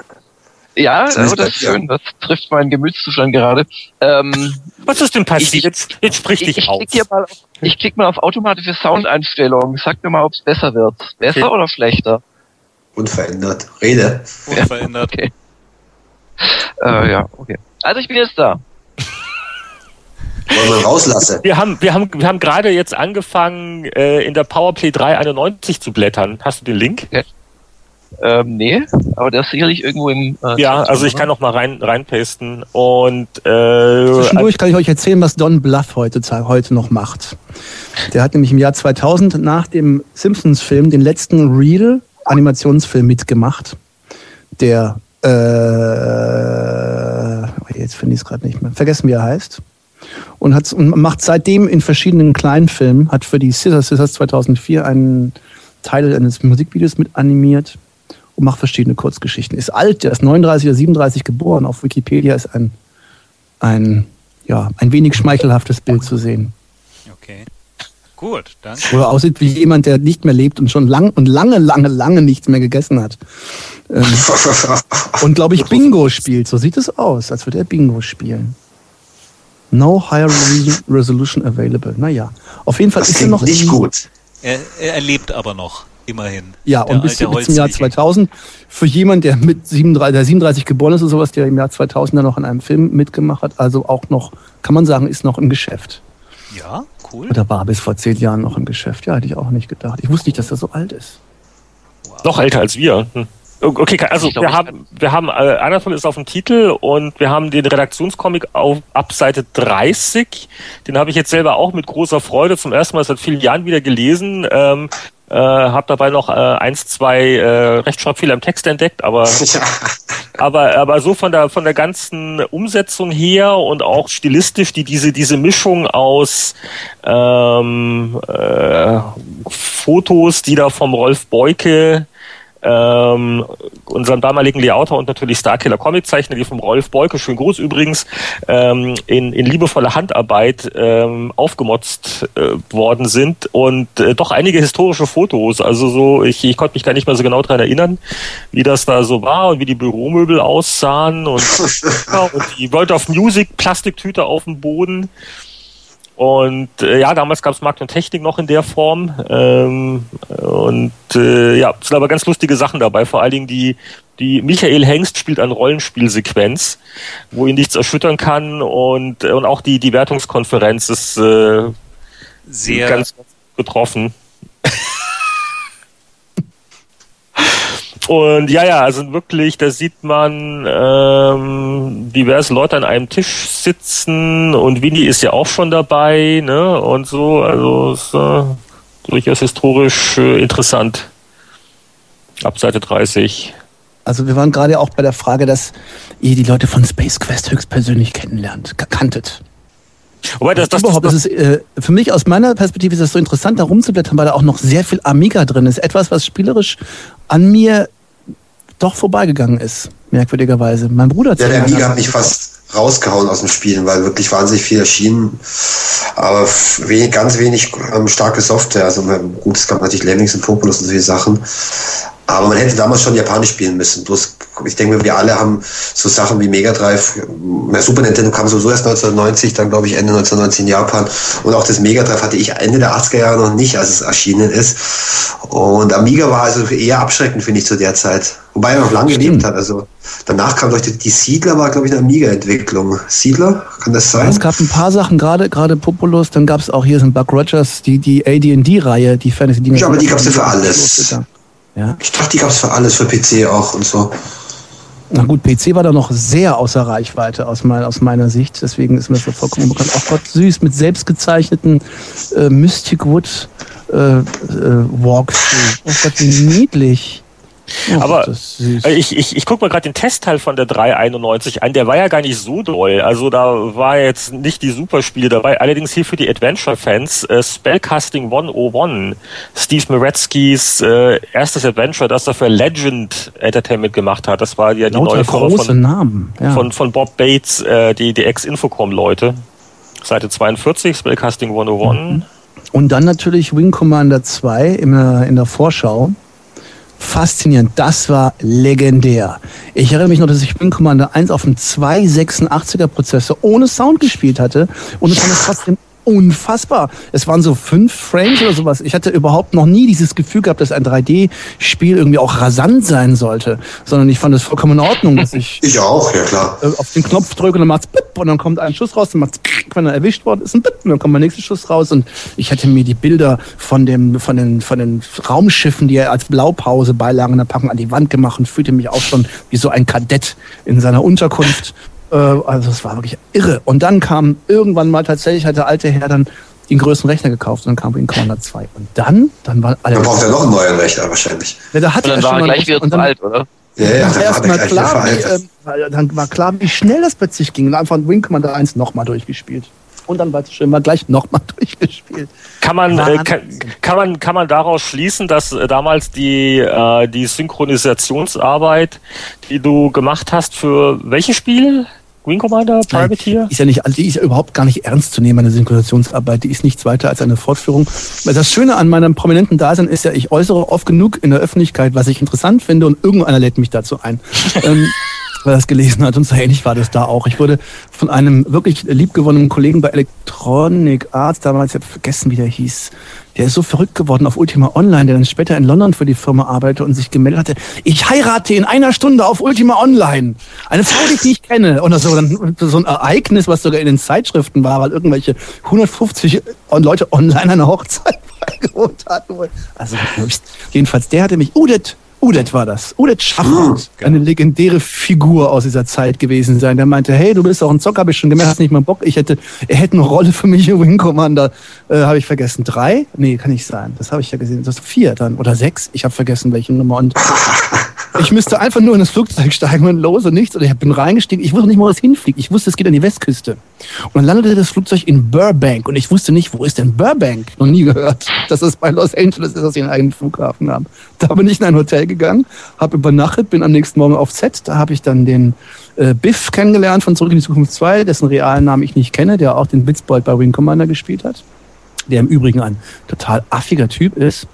Ja, Zumindest oh, das ist schön, das trifft meinen Gemütszustand gerade. Ähm, Was ist denn passiert? Ich- Jetzt, jetzt sprich ich, dich ich aus. klick hier mal auf, ich klick mal auf automatische Soundeinstellungen. Sag mir mal, ob es besser wird. Besser Okay. oder schlechter? unverändert. Rede. Unverändert. Okay. Äh, ja, okay. Also ich bin jetzt da. Wollen wir rauslassen. Wir haben, wir haben, wir haben gerade jetzt angefangen, äh, in der Powerplay 391 zu blättern. Hast du den Link? Ähm, nee, aber der ist sicherlich irgendwo im. Äh, Ja, also ich oder? kann noch mal rein, reinpasten. Und äh, Zwischendurch kann ich euch erzählen, was Don Bluth heute, heute noch macht. Der hat nämlich im Jahr 2000 nach dem Simpsons-Film den letzten Real-Animationsfilm mitgemacht. Der, äh, oh, jetzt finde ich es gerade nicht mehr, vergessen wie er heißt. Und, hat, und macht seitdem in verschiedenen kleinen Filmen, hat für die Scissor Sisters 2004 einen Teil eines Musikvideos mit animiert und macht verschiedene Kurzgeschichten. Ist alt, der ist 39 oder 37 geboren. Auf Wikipedia ist ein, ein, ja, ein wenig schmeichelhaftes Bild zu sehen. Okay. Gut, danke. Wo er aussieht wie jemand, der nicht mehr lebt und schon lang und lange, lange, lange nichts mehr gegessen hat. Ähm, <laughs> und glaube ich Bingo spielt. So sieht es aus, als würde er Bingo spielen. No higher resolution- available. Naja, auf jeden Fall Das ist er noch nicht gut. Er, er lebt aber noch, immerhin. Ja, Der und bis, zum Jahr Holzwichtel. 2000, für jemanden, der mit 37, der 37 geboren ist oder sowas, der im Jahr 2000 dann noch an einem Film mitgemacht hat, also auch noch, kann man sagen, ist noch im Geschäft. Ja, cool. Oder war bis vor zehn Jahren noch im Geschäft. Ja, hätte ich auch nicht gedacht. Ich wusste nicht, dass er so alt ist. noch älter als wir. Hm. Okay, also glaub, wir haben, wir haben, äh, Anatol ist auf dem Titel und wir haben den Redaktionscomic auf, ab Seite 30. Den habe ich jetzt selber auch mit großer Freude zum ersten Mal seit vielen Jahren wieder gelesen. Ähm, äh, habe dabei noch äh, eins, zwei äh, Rechtschreibfehler im Text entdeckt, aber <laughs> aber aber so von der von der ganzen Umsetzung her und auch stilistisch die diese diese Mischung aus ähm, äh, Fotos, die da vom Rolf Beuke ähm, unserem damaligen Layouter und natürlich Starkiller Comiczeichner, die vom Rolf Beuke, schön groß übrigens, ähm, in, in liebevoller Handarbeit ähm, aufgemotzt äh, worden sind und äh, doch einige historische Fotos. Also so, ich, ich konnte mich gar nicht mehr so genau daran erinnern, wie das da so war und wie die Büromöbel aussahen und, und <laughs> die World of Music Plastiktüte auf dem Boden. Und äh, ja, damals gab es Markt und Technik noch in der Form. Ähm, und äh, ja, es sind aber ganz lustige Sachen dabei. Vor allen Dingen die, die Michael Hengst spielt eine Rollenspielsequenz, wo ihn nichts erschüttern kann. Und, und auch die, die Wertungskonferenz ist äh, sehr ganz, ganz getroffen. Und ja, ja, also wirklich, da sieht man ähm, diverse Leute an einem Tisch sitzen und Winnie ist ja auch schon dabei, ne? Und so, also ist äh, durchaus historisch äh, interessant. Ab Seite 30. Also wir waren gerade auch bei der Frage, dass ihr die Leute von Space Quest höchstpersönlich kennenlernt, kanntet. Wobei das, das, überhaupt, das, das ist äh, für mich aus meiner Perspektive ist es so interessant, da rumzublättern, weil da auch noch sehr viel Amiga drin ist. Etwas, was spielerisch an mir doch vorbeigegangen ist, merkwürdigerweise. Mein Bruder Ja, der Amiga hat mich fast rausgehauen aus dem Spielen, weil wirklich wahnsinnig viel erschienen, aber wenig, ganz wenig ähm, starke Software. Also gut, es gab natürlich Lemmings und Populus und solche Sachen, aber man hätte damals schon Japanisch spielen müssen. Bloß, ich denke, wir alle haben so Sachen wie Mega Drive, der Super Nintendo kam sowieso erst 1990, dann glaube ich Ende 1990 in Japan. Und auch das Mega Drive hatte ich Ende der 80er Jahre noch nicht, als es erschienen ist. Und Amiga war also eher abschreckend, finde ich, zu der Zeit. Wobei er noch lange gelebt hat. Also danach kam die, die Siedler, war glaube ich eine Amiga-Entwicklung. Siedler, kann das sein? es gab ein paar Sachen, gerade gerade Populous, dann gab es auch hier sind Buck Rogers, die, die AD&D-Reihe, die Fantasy. Die ja, aber die gab es ja für alles. Ja? Ich dachte, die gab es für alles, für PC auch und so. Na gut, PC war da noch sehr außer Reichweite aus, mein, aus meiner Sicht. Deswegen ist mir das vollkommen bekannt. Auch Gott süß mit selbstgezeichneten äh, Mystic Wood äh, äh, Walkthrough. Oh Gott, wie niedlich. Oh, aber ich, ich, ich gucke mal gerade den Testteil von der 391 an, der war ja gar nicht so doll. Also da war jetzt nicht die Superspiele dabei. Allerdings hier für die Adventure-Fans äh, Spellcasting 101, Steve Meretzkis äh, erstes Adventure, das er für Legend Entertainment gemacht hat. Das war ja die neue Firma von, Namen. Ja. von, von Bob Bates, äh, die, die Ex-Infocom-Leute. Seite 42, Spellcasting 101. Mhm. Und dann natürlich Wing Commander 2 in in der Vorschau faszinierend. Das war legendär. Ich erinnere mich noch, dass ich Wing Commander 1 auf einem 286er Prozessor ohne Sound gespielt hatte und es fand es trotzdem unfassbar. Es waren so fünf Frames oder sowas. Ich hatte überhaupt noch nie dieses Gefühl gehabt, dass ein 3D-Spiel irgendwie auch rasant sein sollte, sondern ich fand es vollkommen in Ordnung, dass ich. <laughs> Ich auch, ja klar. Äh, auf den Knopf drücke und dann macht's Bip und dann kommt ein Schuss raus, dann macht's wenn er erwischt worden ist, ein Bip und dann kommt mein nächster Schuss raus und ich hatte mir die Bilder von dem, von den, von den Raumschiffen, die er als Blaupause beilagen in der Packung an die Wand gemacht und fühlte mich auch schon wie so ein Kadett in seiner Unterkunft äh, also es war wirklich irre. Und dann kam irgendwann mal tatsächlich, hat der alte Herr dann den größten Rechner gekauft und dann kam Wing Commander 2. Und dann, dann war alles. Dann braucht er noch einen neuen Rechner wahrscheinlich. Ja, da hatte und dann war er gleich wieder zu alt, oder? Ja, ja, dann, mal klar, wie, äh, dann war klar, wie schnell das plötzlich ging. Und einfach Wing Commander 1 nochmal durchgespielt und dann war es schön, war gleich nochmal <laughs> durchgespielt. Kann man, äh, kann, kann, man, kann man daraus schließen, dass äh, damals die, äh, die Synchronisationsarbeit, die du gemacht hast, für welches Spiel? Green Commander, Privateer? Ist ja nicht, die ist ja überhaupt gar nicht ernst zu nehmen, meine Synchronisationsarbeit. Die ist nichts weiter als eine Fortführung. Das Schöne an meinem prominenten Dasein ist ja, ich äußere oft genug in der Öffentlichkeit, was ich interessant finde und irgendeiner lädt mich dazu ein. <laughs> ähm, wer das gelesen hat und so ähnlich war das da auch. Ich wurde von einem wirklich liebgewonnenen Kollegen bei Electronic Arts, damals, ich habe vergessen, wie der hieß, der ist so verrückt geworden auf Ultima Online, der dann später in London für die Firma arbeitete und sich gemeldet hatte, ich heirate in einer Stunde auf Ultima Online. Eine Frau, die ich nicht kenne. Oder so, dann, so ein Ereignis, was sogar in den Zeitschriften war, weil irgendwelche 150 Leute online eine Hochzeit <laughs> beigewohnt hatten. Also jedenfalls, der hatte mich, Udit, Udet war das. Udet Schaffert. Eine legendäre Figur aus dieser Zeit gewesen sein. Der meinte, hey, du bist auch ein Zocker, hab ich schon gemerkt, hast nicht mal Bock. Ich hätte, er hätte eine Rolle für mich im Wing Commander. Äh, habe ich vergessen. Drei? Nee, kann nicht sein. Das habe ich ja gesehen. Das ist vier dann. Oder sechs. Ich habe vergessen, welche Nummer. Und <laughs> Ich müsste einfach nur in das Flugzeug steigen und los und nichts. Und ich bin reingestiegen. Ich wusste nicht wo es hinfliegt. Ich wusste, es geht an die Westküste. Und dann landete das Flugzeug in Burbank. Und ich wusste nicht, wo ist denn Burbank? Noch nie gehört, dass es bei Los Angeles ist, dass sie einen eigenen Flughafen haben. Da bin ich in ein Hotel gegangen, habe übernachtet, bin am nächsten Morgen auf Set. Da habe ich dann den äh, Biff kennengelernt von Zurück in die Zukunft 2, dessen realen Namen ich nicht kenne, der auch den Blitzbold bei Wing Commander gespielt hat. Der im Übrigen ein total affiger Typ ist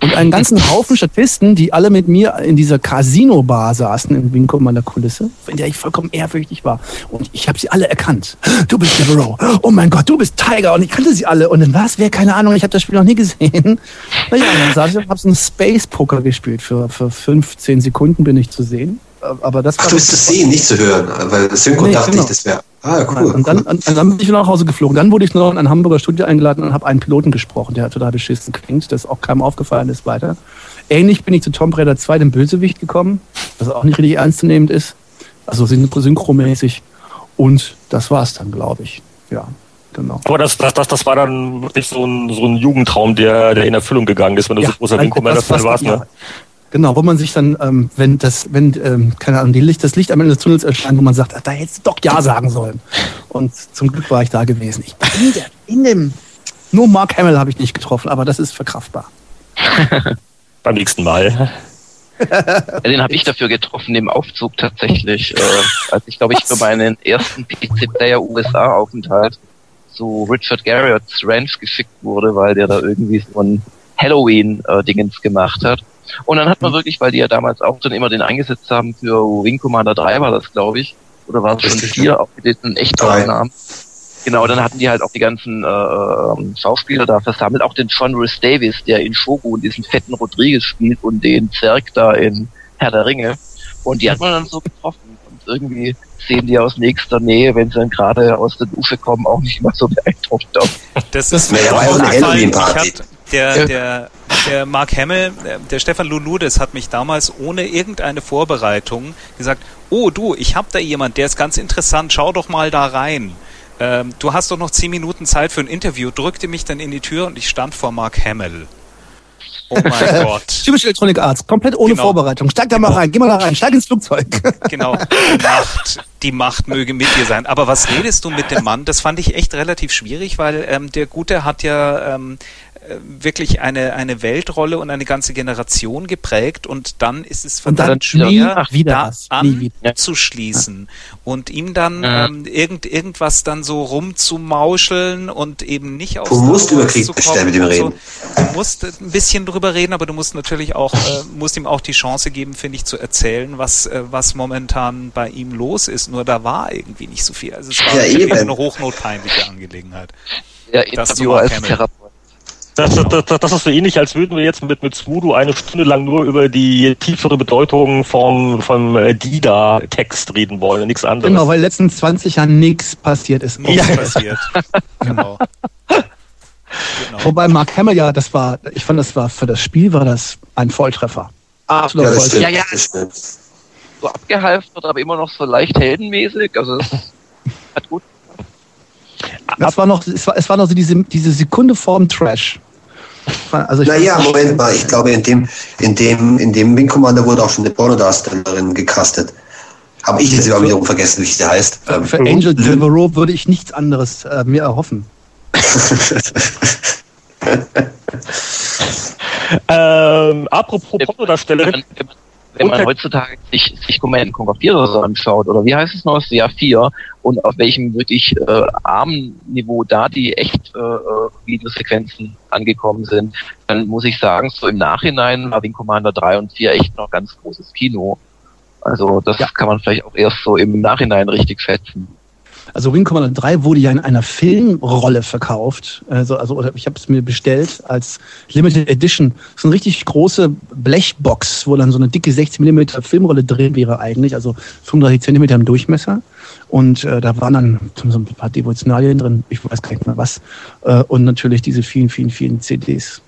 und einen ganzen <laughs> Haufen Statisten, die alle mit mir in dieser Casino-Bar saßen in Wing Commander Kulisse, in der ich vollkommen ehrfürchtig war. Und ich habe sie alle erkannt. <gasps> Du bist Devereaux. Oh mein Gott, du bist Tiger. Und ich kannte sie alle. Und dann was? Wer? Keine Ahnung. Ich habe das Spiel noch nie gesehen. <laughs> Naja, dann saß ich und habe so einen Space-Poker gespielt. Für, für 15 Sekunden bin ich zu sehen aber das Ach, du bist zu sehen, nicht zu hören, weil das Synchro nee, dachte genau. ich, das wäre. Ah, cool. Und dann, cool. dann bin ich wieder nach Hause geflogen. Dann wurde ich noch in ein Hamburger Studio eingeladen und habe einen Piloten gesprochen, der total beschissen klingt, das auch keinem aufgefallen ist weiter. Ähnlich bin ich zu Tom Raider 2, dem Bösewicht, gekommen, was auch nicht richtig ernstzunehmend ist. Also synchromäßig. Und das war's dann, glaube ich. Ja. Genau. Aber das, das, das, das war dann wirklich so ein, so ein Jugendtraum, der, der in Erfüllung gegangen ist, wenn du ja, so großer Wing Commander warst. Ne? Genau, wo man sich dann, ähm, wenn das, wenn, ähm, keine Ahnung, die Licht, das Licht am Ende des Tunnels erscheint, wo man sagt, ach, da hättest du doch Ja sagen sollen. Und zum Glück war ich da gewesen. Ich bin in, der, in dem, nur Mark Hamill habe ich nicht getroffen, aber das ist verkraftbar. <laughs> Beim nächsten Mal. Den habe ich dafür getroffen im Aufzug tatsächlich, äh, als ich glaube ich für meinen ersten PC Player USA Aufenthalt zu Richard Garriott's Ranch geschickt wurde, weil der da irgendwie so ein Halloween äh, Dingens gemacht hat. Und dann hat man mhm. wirklich, weil die ja damals auch dann immer den eingesetzt haben für Wing Commander 3 war das, glaube ich. Oder war es schon 4, auch mit diesen echt tollen Namen. Genau, dann hatten die halt auch die ganzen äh, ähm, Schauspieler da versammelt, auch den John Rhys Davis, der in Shogun diesen fetten Rodriguez spielt und den Zerg da in Herr der Ringe. Und die hat man dann so getroffen. Und irgendwie sehen die aus nächster Nähe, wenn sie dann gerade aus der Dusche kommen, auch nicht immer so beeindruckt aus. Das ist mir auch eine Halloween-Party. Der, der, der Mark Hamill, der Stefan Luludes hat mich damals ohne irgendeine Vorbereitung gesagt, oh du, ich hab da jemand, der ist ganz interessant, schau doch mal da rein. Ähm, du hast doch noch zehn Minuten Zeit für ein Interview, drückte mich dann in die Tür und ich stand vor Mark Hamill. Oh mein <laughs> Gott. Typisch Electronic Arts, komplett ohne genau. Vorbereitung. Steig da mal genau. rein, geh mal da rein, steig ins Flugzeug. <laughs> Genau. Die Macht, die Macht möge mit dir sein. Aber was redest du mit dem Mann? Das fand ich echt relativ schwierig, weil ähm, der Gute hat ja ähm, äh, wirklich eine, eine Weltrolle und eine ganze Generation geprägt und dann ist es verdammt schwer, wieder da anzuschließen ja. und ihm dann ja. ähm, irgend, irgendwas dann so rumzumauscheln und eben nicht auf Du musst über Krieg mit ihm reden. So. Du musst ein bisschen drüber reden, aber du musst natürlich auch, äh, musst ihm auch die Chance geben, finde ich, zu erzählen, was, äh, was momentan bei ihm los ist. Nur da war irgendwie nicht so viel. Also es war ja, eine hochnotpeinliche Angelegenheit. Ja, Interviewer als Therapeut das, das, das, das ist so ähnlich, als würden wir jetzt mit, mit Smudo eine Stunde lang nur über die tiefere Bedeutung vom, vom äh, DIDA-Text reden wollen, nichts anderes. Genau, weil letzten 20 Jahren nichts passiert ist. Nichts ja. passiert. genau. genau. <laughs> Wobei Mark Hamill ja, das war, ich fand, das war für das Spiel war das ein Volltreffer. Absolut ja, Volltreffer. Ja, ja. So abgehalftert, aber immer noch so leicht heldenmäßig. Also <laughs> hat gut das war noch, es war, es war noch so diese, diese Sekunde vorm Trash. Also naja, Moment mal, ich glaube, in dem, in dem, in dem Wing Commander wurde auch schon eine Pornodarstellerin gecastet. Habe ich jetzt aber wiederum vergessen, wie sie heißt. Ähm, Für Angel Devereaux würde ich nichts anderes äh, mir erhoffen. <laughs> ähm, apropos Pornodarstellerin wenn man heutzutage sich, sich Command Conquer 4 so anschaut, oder wie heißt es noch, das Jahr 4, und auf welchem wirklich äh, armen Niveau da die echt äh, äh, Videosequenzen angekommen sind, dann muss ich sagen, so im Nachhinein war Wing Commander 3 und 4 echt noch ganz großes Kino. Also das ja. kann man vielleicht auch erst so im Nachhinein richtig schätzen. Also Wing Commander 3 wurde ja in einer Filmrolle verkauft. Also, also ich habe es mir bestellt als Limited Edition. So eine richtig große Blechbox, wo dann so eine dicke 60 mm Filmrolle drin wäre eigentlich, also 35 cm im Durchmesser. Und äh, da waren dann so ein paar Devotionalien drin, ich weiß gar nicht mehr was. Äh, und natürlich diese vielen, vielen, vielen CDs.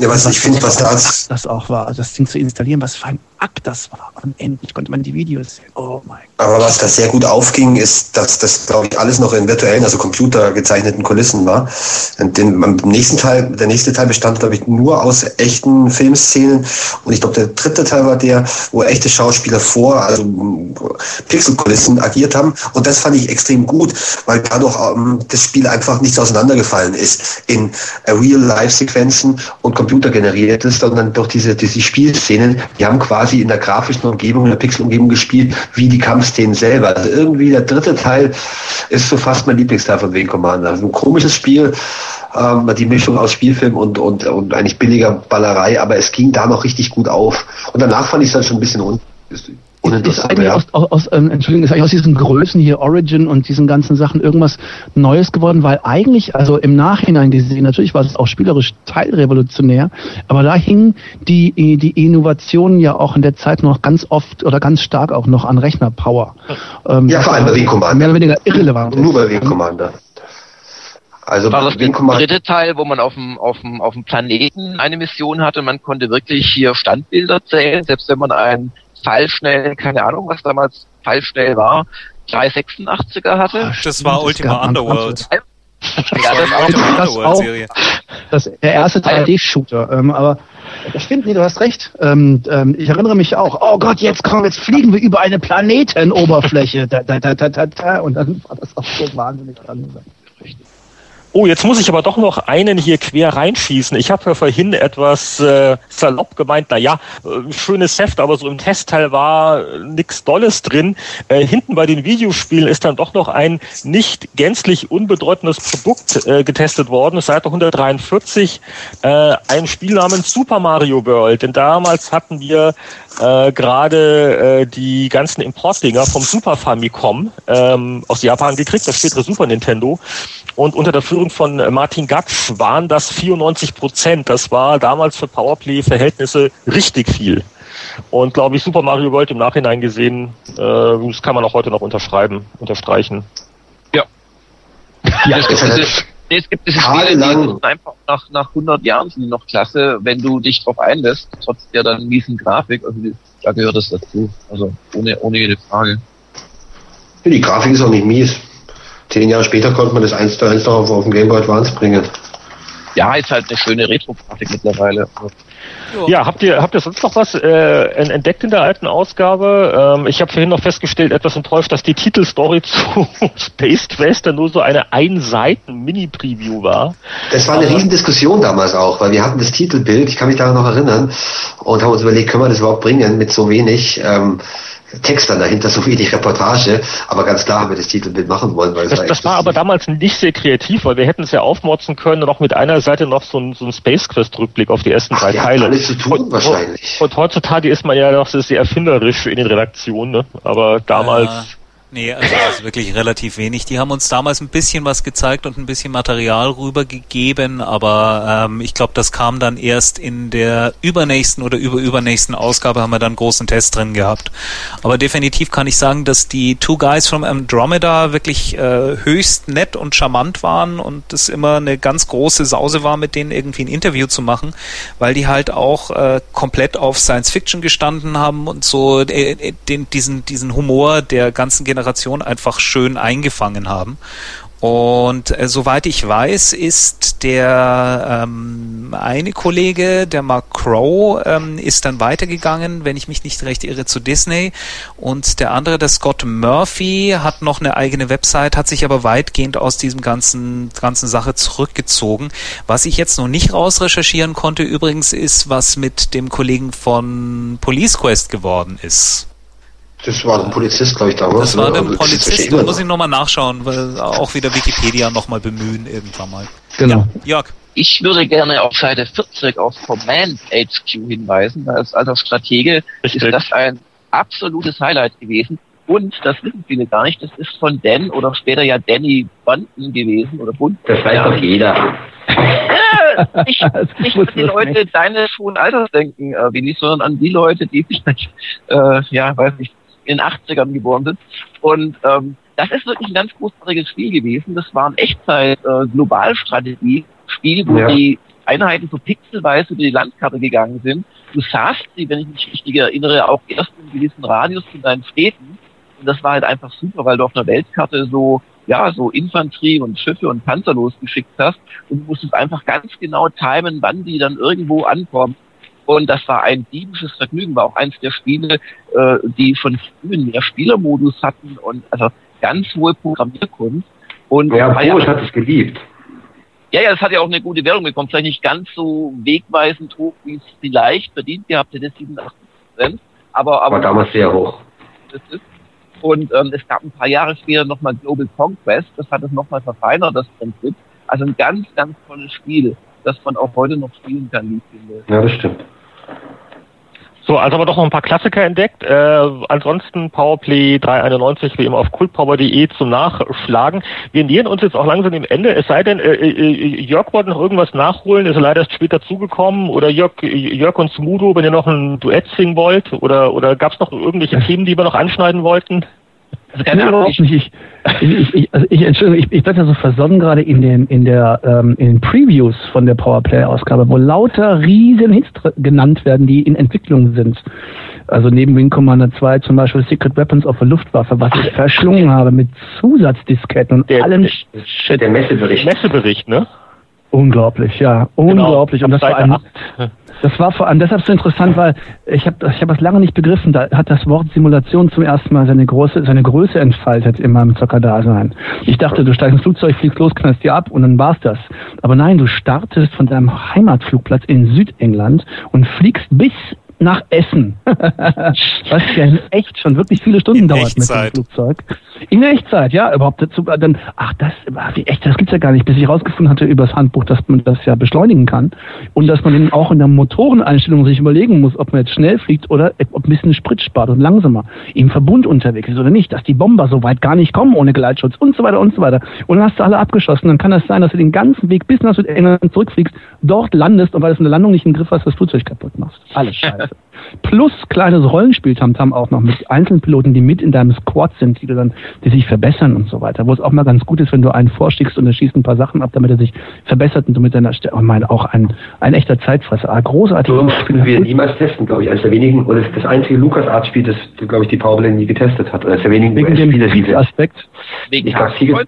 Ja, was, was ich finde, was das, das auch war, das Ding zu installieren, was für ein Akt das war. Und endlich konnte man die Videos sehen. Oh mein Gott. Aber was da sehr gut aufging, ist, dass das, glaube ich, alles noch in virtuellen, also computergezeichneten Kulissen war. Und den, am nächsten Teil, der nächste Teil bestand, glaube ich, nur aus echten Filmszenen. Und ich glaube, der dritte Teil war der, wo echte Schauspieler vor, also Pixelkulissen agiert haben. Und das fand ich extrem gut, weil dadurch ähm, das Spiel einfach nichts auseinandergefallen ist in äh, Real-Life-Sequenzen und computergeneriertes, sondern durch diese, diese Spielszenen, die haben quasi in der grafischen Umgebung, in der Pixel-Umgebung gespielt, wie die Kampfszenen selber. Also irgendwie der dritte Teil ist so fast mein Lieblingsteil von Wing Commander. Also ein komisches Spiel, ähm, die Mischung aus Spielfilm und, und, und eigentlich billiger Ballerei, aber es ging da noch richtig gut auf. Und danach fand ich es dann schon ein bisschen un ist eigentlich ja. aus, aus ähm, Entschuldigung, ist eigentlich aus diesen Größen hier Origin und diesen ganzen Sachen irgendwas Neues geworden, weil eigentlich, also im Nachhinein gesehen, natürlich war es auch spielerisch teilrevolutionär, aber da hingen die, die Innovationen ja auch in der Zeit noch ganz oft oder ganz stark auch noch an Rechnerpower. Ähm, ja, vor allem bei Wing Commander. Mehr oder weniger irrelevant. Nur bei Wing Commander. Also war das der dritte Teil, wo man auf dem, auf, dem, auf dem Planeten eine Mission hatte. Man konnte wirklich hier Standbilder zählen, selbst wenn man ein Fallschnell, keine Ahnung, was damals Fallschnell war, 386er hatte. Das war Ultima Underworld. Ja, das, war Ultima Underworld Serie. Das, der erste 3D-Shooter. Ähm, aber das stimmt, nee, du hast recht. Ähm, ähm, ich erinnere mich auch. Oh Gott, jetzt kommen, jetzt fliegen wir über eine Planetenoberfläche. Da, da, da, da, da, da. Und dann war das auch so wahnsinnig langsam. Oh, jetzt muss ich aber doch noch einen hier quer reinschießen. Ich habe ja vorhin etwas äh, salopp gemeint, na ja, äh, schönes Heft, aber so im Testteil war äh, nix Dolles drin. Äh, hinten bei den Videospielen ist dann doch noch ein nicht gänzlich unbedeutendes Produkt äh, getestet worden. Seite 143, äh, ein Spiel namens Super Mario World. Denn damals hatten wir äh, gerade äh, die ganzen Importdinger vom Super Famicom ähm, aus Japan gekriegt, das spätere Super Nintendo. Und unter der Führung von äh, Martin Gatsch waren das 94 Prozent. Das war damals für Powerplay-Verhältnisse richtig viel. Und glaube ich, Super Mario World im Nachhinein gesehen, äh, das kann man auch heute noch unterschreiben, unterstreichen. Ja. ja es, gibt diese, es gibt diese Spiele, die einfach nach, nach 100 Jahren sind die noch klasse, wenn du dich drauf einlässt, trotz der dann miesen Grafik. Also da gehört es dazu. Also ohne, ohne jede Frage. Die Grafik ist auch nicht mies zehn Jahre später konnte man das eins zu eins noch auf, auf dem Game Boy Advance bringen. Ja, ist halt eine schöne Retro-Grafik mittlerweile. Ja, habt ihr habt ihr sonst noch was äh, entdeckt in der alten Ausgabe? Ähm, ich habe vorhin noch festgestellt, etwas enttäuscht, dass die Titelstory <laughs> zu Space Quest nur so eine Einseiten Mini-Preview war. Das war eine Aber Riesendiskussion damals auch, weil wir hatten das Titelbild, ich kann mich daran noch erinnern, und haben uns überlegt, können wir das überhaupt bringen mit so wenig? Ähm, Text dann dahinter, so wenig Reportage. Aber ganz klar haben wir das Titelbild machen wollen. Weil das, war, das war aber damals nicht sehr kreativ, weil wir hätten es ja aufmotzen können und auch mit einer Seite noch so ein, so ein Space Quest Rückblick auf die ersten Ach, drei Teile. Alles zu tun und, wahrscheinlich. Und heutzutage ist man ja noch sehr erfinderisch in den Redaktionen, ne? aber damals... Ja Nee, also das ist wirklich relativ wenig. Die haben uns damals ein bisschen was gezeigt und ein bisschen Material rübergegeben, aber ähm, ich glaube, das kam dann erst in der übernächsten oder überübernächsten Ausgabe haben wir dann großen Test drin gehabt. Aber definitiv kann ich sagen, dass die Two Guys from Andromeda wirklich äh, höchst nett und charmant waren und es immer eine ganz große Sause war, mit denen irgendwie ein Interview zu machen, weil die halt auch äh, komplett auf Science Fiction gestanden haben und so äh, den, diesen, diesen Humor der ganzen Generation Generation einfach schön eingefangen haben. Und äh, soweit ich weiß, ist der ähm, eine Kollege, der Mark Crow, ähm, ist dann weitergegangen, wenn ich mich nicht recht irre, zu Disney. Und der andere, der Scott Murphy, hat noch eine eigene Website, hat sich aber weitgehend aus diesem ganzen ganzen Sache zurückgezogen. Was ich jetzt noch nicht rausrecherchieren konnte, übrigens, ist, was mit dem Kollegen von Police Quest geworden ist. Das war ein Polizist, glaube ich, damals. Das war ein Polizist, da muss ich nochmal nachschauen, weil auch wieder Wikipedia nochmal bemühen irgendwann mal. Genau. Ja, Jörg. Ich würde gerne auf Seite 40 auf Command HQ hinweisen. Als alter Stratege ist das ein absolutes Highlight gewesen. Und, das wissen viele gar nicht, das ist von Dan oder später ja Danny Bunton gewesen oder Bunton. Das weiß doch jeder. Ja, <laughs> nicht, nicht an die Leute nicht. deines hohen Alters denken, äh, Willi, sondern an die Leute, die vielleicht, äh, ja, weiß nicht, in den 80ern geboren sind. Und ähm, das ist wirklich ein ganz großartiges Spiel gewesen. Das war ein Echtzeit-Globalstrategie-Spiel, äh, wo ja. die Einheiten so pixelweise über die Landkarte gegangen sind. Du sahst sie, wenn ich mich richtig erinnere, auch erst in gewissen Radius in deinen Städten. Und das war halt einfach super, weil du auf einer Weltkarte so, ja, so Infanterie und Schiffe und Panzer losgeschickt hast und du musstest einfach ganz genau timen, wann die dann irgendwo ankommen. Und das war ein diebisches Vergnügen, war auch eines der Spiele, äh, die von frühen mehr Spielermodus hatten und also ganz hohe Programmierkunst. Und ja, Boris hat es geliebt. Ja, ja, es hat ja auch eine gute Währung bekommen. Vielleicht nicht ganz so wegweisend hoch, wie es vielleicht verdient gehabt hätte, 87 Prozent. Aber, aber war damals sehr hoch. Das ist. Und ähm, es gab ein paar Jahre später nochmal Global Conquest. Das hat es nochmal verfeinert, das Prinzip. Also ein ganz, ganz tolles Spiel, das man auch heute noch spielen kann, wie ich finde. Ja, das stimmt. So, also haben wir doch noch ein paar Klassiker entdeckt. Äh, ansonsten Powerplay 391 wie immer auf kultpower.de zum Nachschlagen. Wir nähern uns jetzt auch langsam dem Ende. Es sei denn, äh, äh, Jörg wollte noch irgendwas nachholen, ist er leider erst später zugekommen. Oder Jörg, Jörg und Smudo, wenn ihr noch ein Duett singen wollt. Oder, oder gab es noch irgendwelche Themen, die wir noch anschneiden wollten? Also keine Ahnung, ich, ich, ich, ich, also ich, Entschuldigung, ich, ich werde ja so versonnen gerade in den, in der, ähm, in den Previews von der Powerplay-Ausgabe, wo lauter riesen Hits genannt werden, die in Entwicklung sind. Also neben Wing Commander 2 zum Beispiel Secret Weapons of a Luftwaffe, was ich verschlungen habe mit Zusatzdisketten und der, allem Shit. Der Messebericht. Messebericht, ne? Unglaublich, ja, Genau. unglaublich. und das war ein, <laughs> das war vor allem deshalb so interessant, weil ich habe ich hab das lange nicht begriffen. Da hat das Wort Simulation zum ersten Mal seine große seine Größe entfaltet in meinem Zockerdasein. Ich dachte, du steigst ins Flugzeug, fliegst los, knallst dir ab und dann war's das. Aber nein, du startest von deinem Heimatflugplatz in Südengland und fliegst bis nach Essen. <laughs> Was ja in echt schon wirklich viele Stunden In dauert Echtzeit. mit dem Flugzeug. In Echtzeit, ja, überhaupt dazu, dann, ach, das, wie echt, das gibt's ja gar nicht, bis ich rausgefunden hatte übers Handbuch, dass man das ja beschleunigen kann und dass man eben auch in der Motoreneinstellung sich überlegen muss, ob man jetzt schnell fliegt oder ob ein bisschen Sprit spart und langsamer im Verbund unterwegs ist oder nicht, dass die Bomber so weit gar nicht kommen ohne Gleitschutz und so weiter und so weiter. Und dann hast du alle abgeschossen, dann kann das sein, dass du den ganzen Weg bis nach Südengland zurückfliegst, dort landest und weil du von der Landung nicht im Griff hast, das Flugzeug kaputt machst. Alles scheiße. Plus kleines Rollenspieltamtam auch noch mit Einzelpiloten, die mit in deinem Squad sind, die du dann, die sich verbessern und so weiter. Wo es auch mal ganz gut ist, wenn du einen vorschickst und er schießt ein paar Sachen ab, damit er sich verbessert und du mit deiner Stelle, oh mein, auch ein, ein echter Zeitfresser. Ah, großartig. So würden wir niemals testen, glaube ich. Eines der wenigen, oder das einzige LucasArts-Spiel, das, glaube ich, die Powerplay nie getestet hat. Oder eines der wenigen Wegen dem US-Spiele, die wir- Aspekt. Wegen Ich glaube, Siege,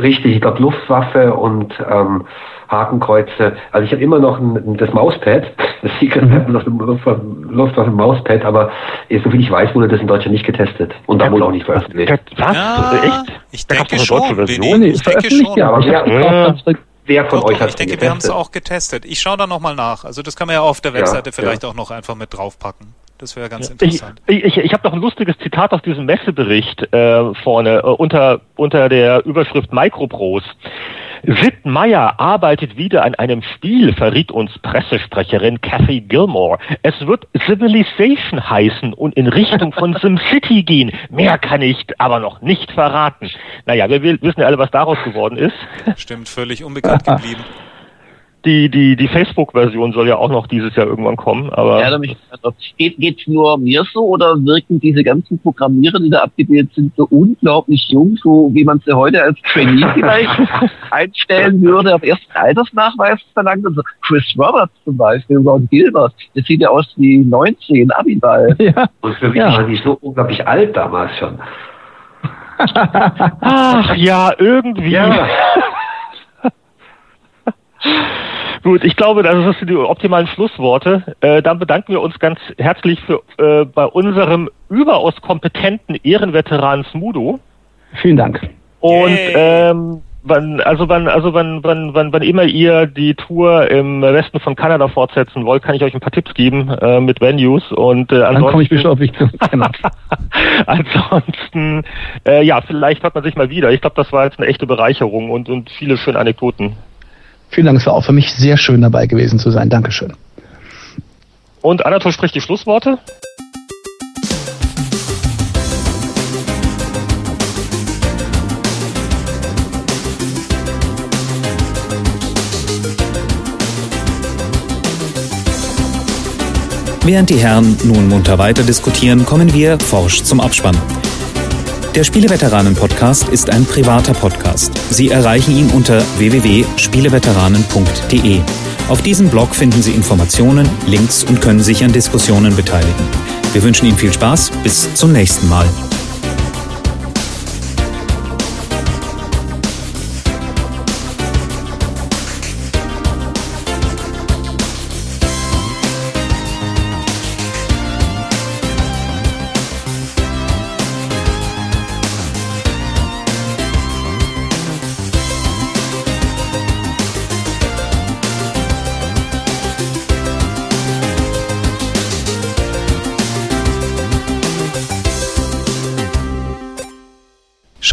richtig, ich glaube Luftwaffe und ähm, Hakenkreuze. Also ich habe immer noch ein, das Mauspad, <laughs> das Secret Mhm. Weapon auf dem Mauspad, aber eh, soviel ich weiß, wurde das in Deutschland nicht getestet und da wohl auch nicht veröffentlicht. Was? Ja, Echt? ich Da denke schon, Version. Nee, ich denke schon. ja, aber ich Ja. habe auch ganz direkt- Wer von Doch, euch doch, hat ich denke, wir haben es auch getestet. Ich schaue da nochmal nach. Also das kann man ja auf der Ja, Webseite ja. vielleicht auch noch einfach mit draufpacken. Das wäre ganz interessant. ich, ich, ich habe noch ein lustiges Zitat aus diesem Messebericht äh, vorne äh, unter unter der Überschrift Micropros. Sid Meier arbeitet wieder an einem Spiel, verriet uns Pressesprecherin Kathy Gilmore. Es wird Civilization heißen und in Richtung von <laughs> SimCity gehen. Mehr kann ich aber noch nicht verraten. Naja, wir wissen ja alle, was daraus geworden ist. Stimmt, völlig unbekannt geblieben. <laughs> Die, die, die Facebook-Version soll ja auch noch dieses Jahr irgendwann kommen, aber Ja, mich, also, geht, geht's nur mir so oder wirken diese ganzen Programmierer, die da abgebildet sind, so unglaublich jung, so wie man sie heute als Trainee vielleicht <laughs> einstellen würde, auf ersten Altersnachweis verlangt? Also Chris Roberts zum Beispiel, Ron Gilbert, der sieht ja aus wie 19, Abiball. <laughs> Ja. Und für mich Ja. waren die so unglaublich alt damals schon. <laughs> ach ja, irgendwie. Ja. Gut, ich glaube, das sind die optimalen Schlussworte. Äh, dann bedanken wir uns ganz herzlich für äh, bei unserem überaus kompetenten Ehrenveteran Smudo. Vielen Dank. Und Yay. ähm, wann, also wann, also wann, wann, wann, wann immer ihr die Tour im Westen von Kanada fortsetzen wollt, kann ich euch ein paar Tipps geben äh, mit Venues und äh, Dann komme ich ansonsten, bestimmt auf dich zu. <laughs> Genau. <laughs> ansonsten, äh, ja, vielleicht hört man sich mal wieder. Ich glaube, das war jetzt eine echte Bereicherung und und viele schöne Anekdoten. Vielen Dank, es war auch für mich sehr schön dabei gewesen zu sein. Dankeschön. Und Anatol spricht die Schlussworte. Während die Herren nun munter weiter diskutieren, kommen wir forsch zum Abspann. Der Spieleveteranen-Podcast ist ein privater Podcast. Sie erreichen ihn unter www.spieleveteranen.de. Auf diesem Blog finden Sie Informationen, Links und können sich an Diskussionen beteiligen. Wir wünschen Ihnen viel Spaß. Bis zum nächsten Mal.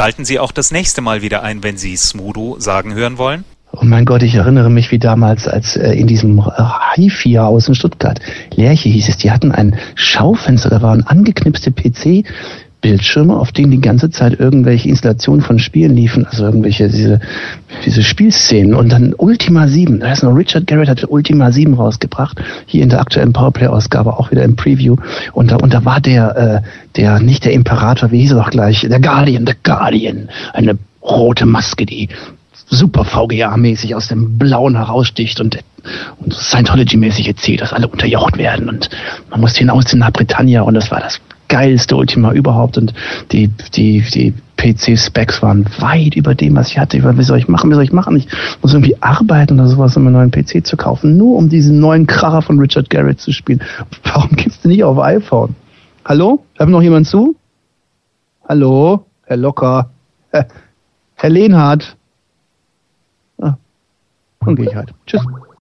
Schalten Sie auch das nächste Mal wieder ein, wenn Sie Smudo sagen hören wollen. Oh mein Gott, ich erinnere mich wie damals, als äh, in diesem HiFi-Haus in Stuttgart, Lerche hieß es, die hatten ein Schaufenster, da waren angeknipste PC Bildschirme, auf denen die ganze Zeit irgendwelche Installationen von Spielen liefen, also irgendwelche diese, diese Spielszenen. Und dann Ultima 7, da ist noch Richard Garrett hatte Ultima 7 rausgebracht, hier in der aktuellen Powerplay-Ausgabe, auch wieder im Preview. Und da, und da war der, äh, der, nicht der Imperator, wie hieß er doch gleich, der Guardian, der Guardian, eine rote Maske, die super VGA-mäßig aus dem Blauen heraussticht und, und Scientology-mäßig erzählt, dass alle unterjocht werden und man muss hinaus in nach Britannia und das war das geilste Ultima überhaupt und die, die, die PC-Specs waren weit über dem, was ich hatte. Wie soll ich machen, wie soll ich machen? Ich muss irgendwie arbeiten oder sowas, um einen neuen PC zu kaufen, nur um diesen neuen Kracher von Richard Garrett zu spielen. Warum gibt's denn nicht auf iPhone? Hallo? Hört noch jemand zu? Hallo? Herr Locker? Herr, Herr Lehnhardt? Ah, dann gehe ich halt. Tschüss.